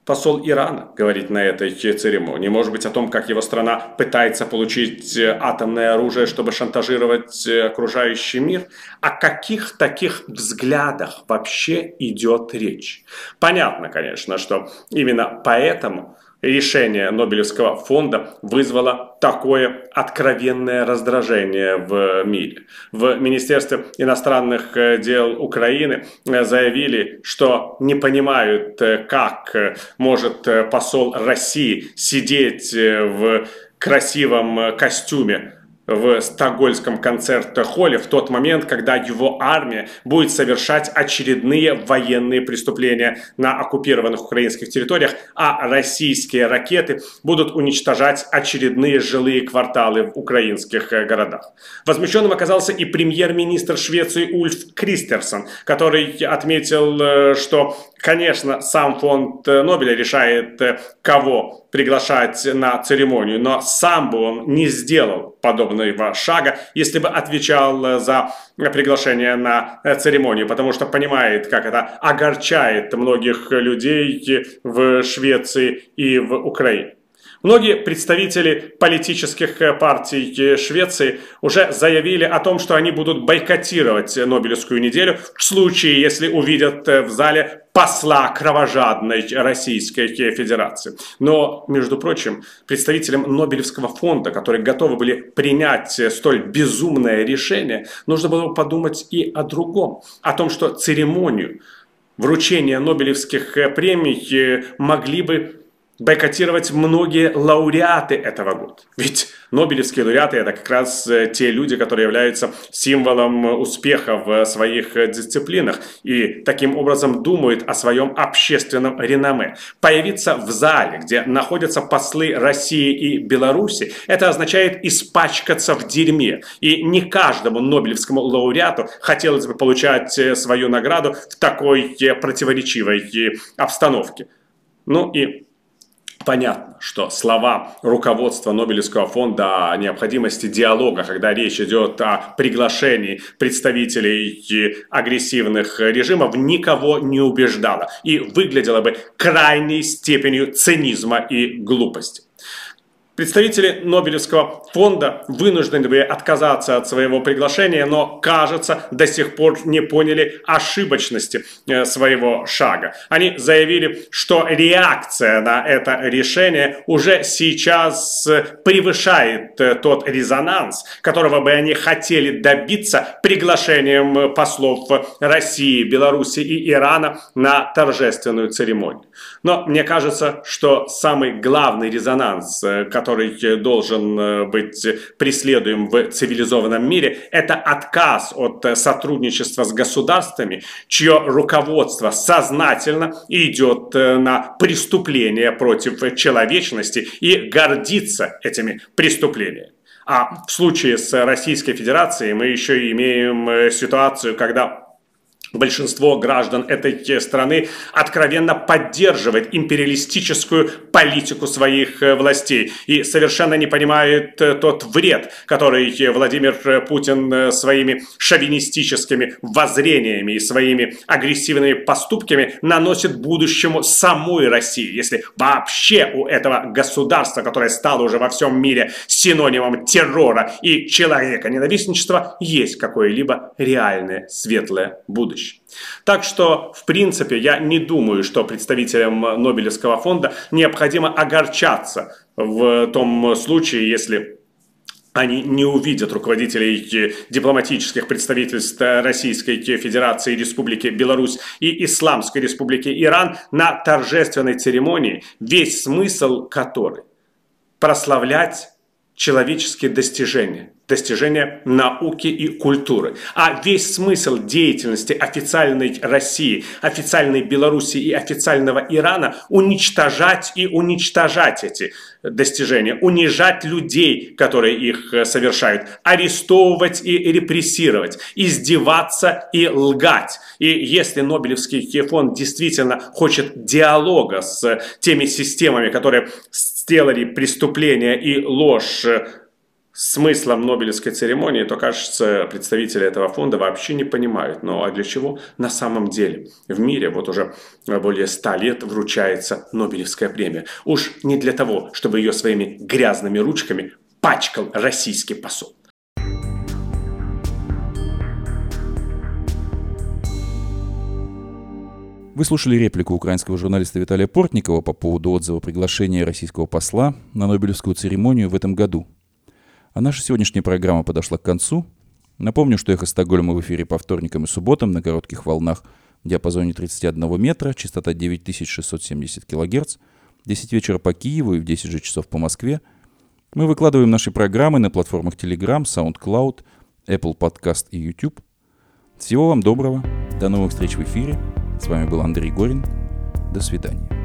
посол Ирана говорить на этой церемонии. Может быть, о том, как его страна пытается получить атомное оружие, чтобы шантажировать окружающий мир. О каких таких взглядах вообще идет речь? Понятно, конечно, что именно поэтому решение Нобелевского фонда вызвало такое откровенное раздражение в мире. В Министерстве иностранных э, дел Украины э, заявили, что не понимают, э, как может посол России сидеть в красивом костюме в стокгольмском концерт-холле в тот момент, когда его армия будет совершать очередные военные преступления на оккупированных украинских территориях, а российские ракеты будут уничтожать очередные жилые кварталы в украинских э, городах. Возмущенным оказался и премьер-министр Швеции Ульф Кристерсон, который отметил, э, что Конечно, сам фонд э, Нобеля решает, кого приглашать на церемонию, но сам бы он не сделал подобного шага, если бы отвечал э, за приглашение на церемонию, потому что понимает, как это огорчает многих людей в Швеции и в Украине. Многие представители политических э, партий э, Швеции уже заявили о том, что они будут бойкотировать Нобелевскую неделю в случае, если увидят э, в зале посла кровожадной Российской Федерации. Но, между прочим, представителям Нобелевского фонда, которые готовы были принять столь безумное решение, нужно было подумать и о другом. О том, что церемонию вручения Нобелевских премий могли бы бойкотировать многие лауреаты этого года. Ведь Нобелевские лауреаты это как раз э, те люди, которые являются символом успеха в своих дисциплинах и таким образом думают о своем общественном реноме. Появиться в зале, где находятся послы России и Беларуси, это означает испачкаться в дерьме. И не каждому Нобелевскому лауреату хотелось бы получать э, свою награду в такой э, противоречивой обстановке. Ну и Понятно, что слова руководства Нобелевского фонда о необходимости диалога, когда речь идет о приглашении представителей агрессивных режимов, никого не убеждало и выглядело бы крайней степенью цинизма и глупости. Представители Нобелевского фонда вынуждены были отказаться от своего приглашения, но, кажется, до сих пор не поняли ошибочности э, своего шага. Они заявили, что реакция на это решение уже сейчас э, превышает э, тот резонанс, которого бы они хотели добиться приглашением послов России, Беларуси и Ирана на торжественную церемонию. Но мне кажется, что самый главный резонанс, э, который должен э, быть преследуем в цивилизованном мире, это отказ от сотрудничества с государствами, чье руководство сознательно идет на преступления против человечности и гордится этими преступлениями. А в случае с Российской Федерацией мы еще имеем ситуацию, когда Большинство граждан этой страны откровенно поддерживает империалистическую политику своих э, властей и совершенно не понимает э, тот вред, который Владимир Путин э, своими шовинистическими воззрениями и своими агрессивными поступками наносит будущему самой России, если вообще у этого государства, которое стало уже во всем мире синонимом террора и человека ненавистничества, есть какое-либо реальное светлое будущее будущее. Так что, в принципе, я не думаю, что представителям Нобелевского фонда необходимо огорчаться в том случае, если они не увидят руководителей дипломатических представительств Российской Федерации, Республики Беларусь и Исламской Республики Иран на торжественной церемонии, весь смысл которой прославлять человеческие достижения – достижения науки и культуры. А весь смысл деятельности официальной России, официальной Беларуси и официального Ирана уничтожать и уничтожать эти достижения, унижать людей, которые их э, совершают, арестовывать и репрессировать, издеваться и лгать. И если Нобелевский фонд действительно хочет диалога с теми системами, которые сделали преступления и ложь смыслом Нобелевской церемонии, то, кажется, представители этого фонда вообще не понимают. Ну а для чего на самом деле в мире вот уже более ста лет вручается Нобелевская премия? Уж не для того, чтобы ее своими грязными ручками пачкал российский посол. Вы слушали реплику украинского журналиста Виталия Портникова по поводу отзыва приглашения российского посла на Нобелевскую церемонию в этом году – а наша сегодняшняя программа подошла к концу. Напомню, что «Эхо Стокгольма» в эфире по вторникам и субботам на коротких волнах в диапазоне 31 метра, частота 9670 кГц, 10 вечера по Киеву и в 10 же часов по Москве. Мы выкладываем наши программы на платформах Telegram, SoundCloud, Apple Podcast и YouTube. Всего вам доброго. До новых встреч в эфире. С вами был Андрей Горин. До свидания.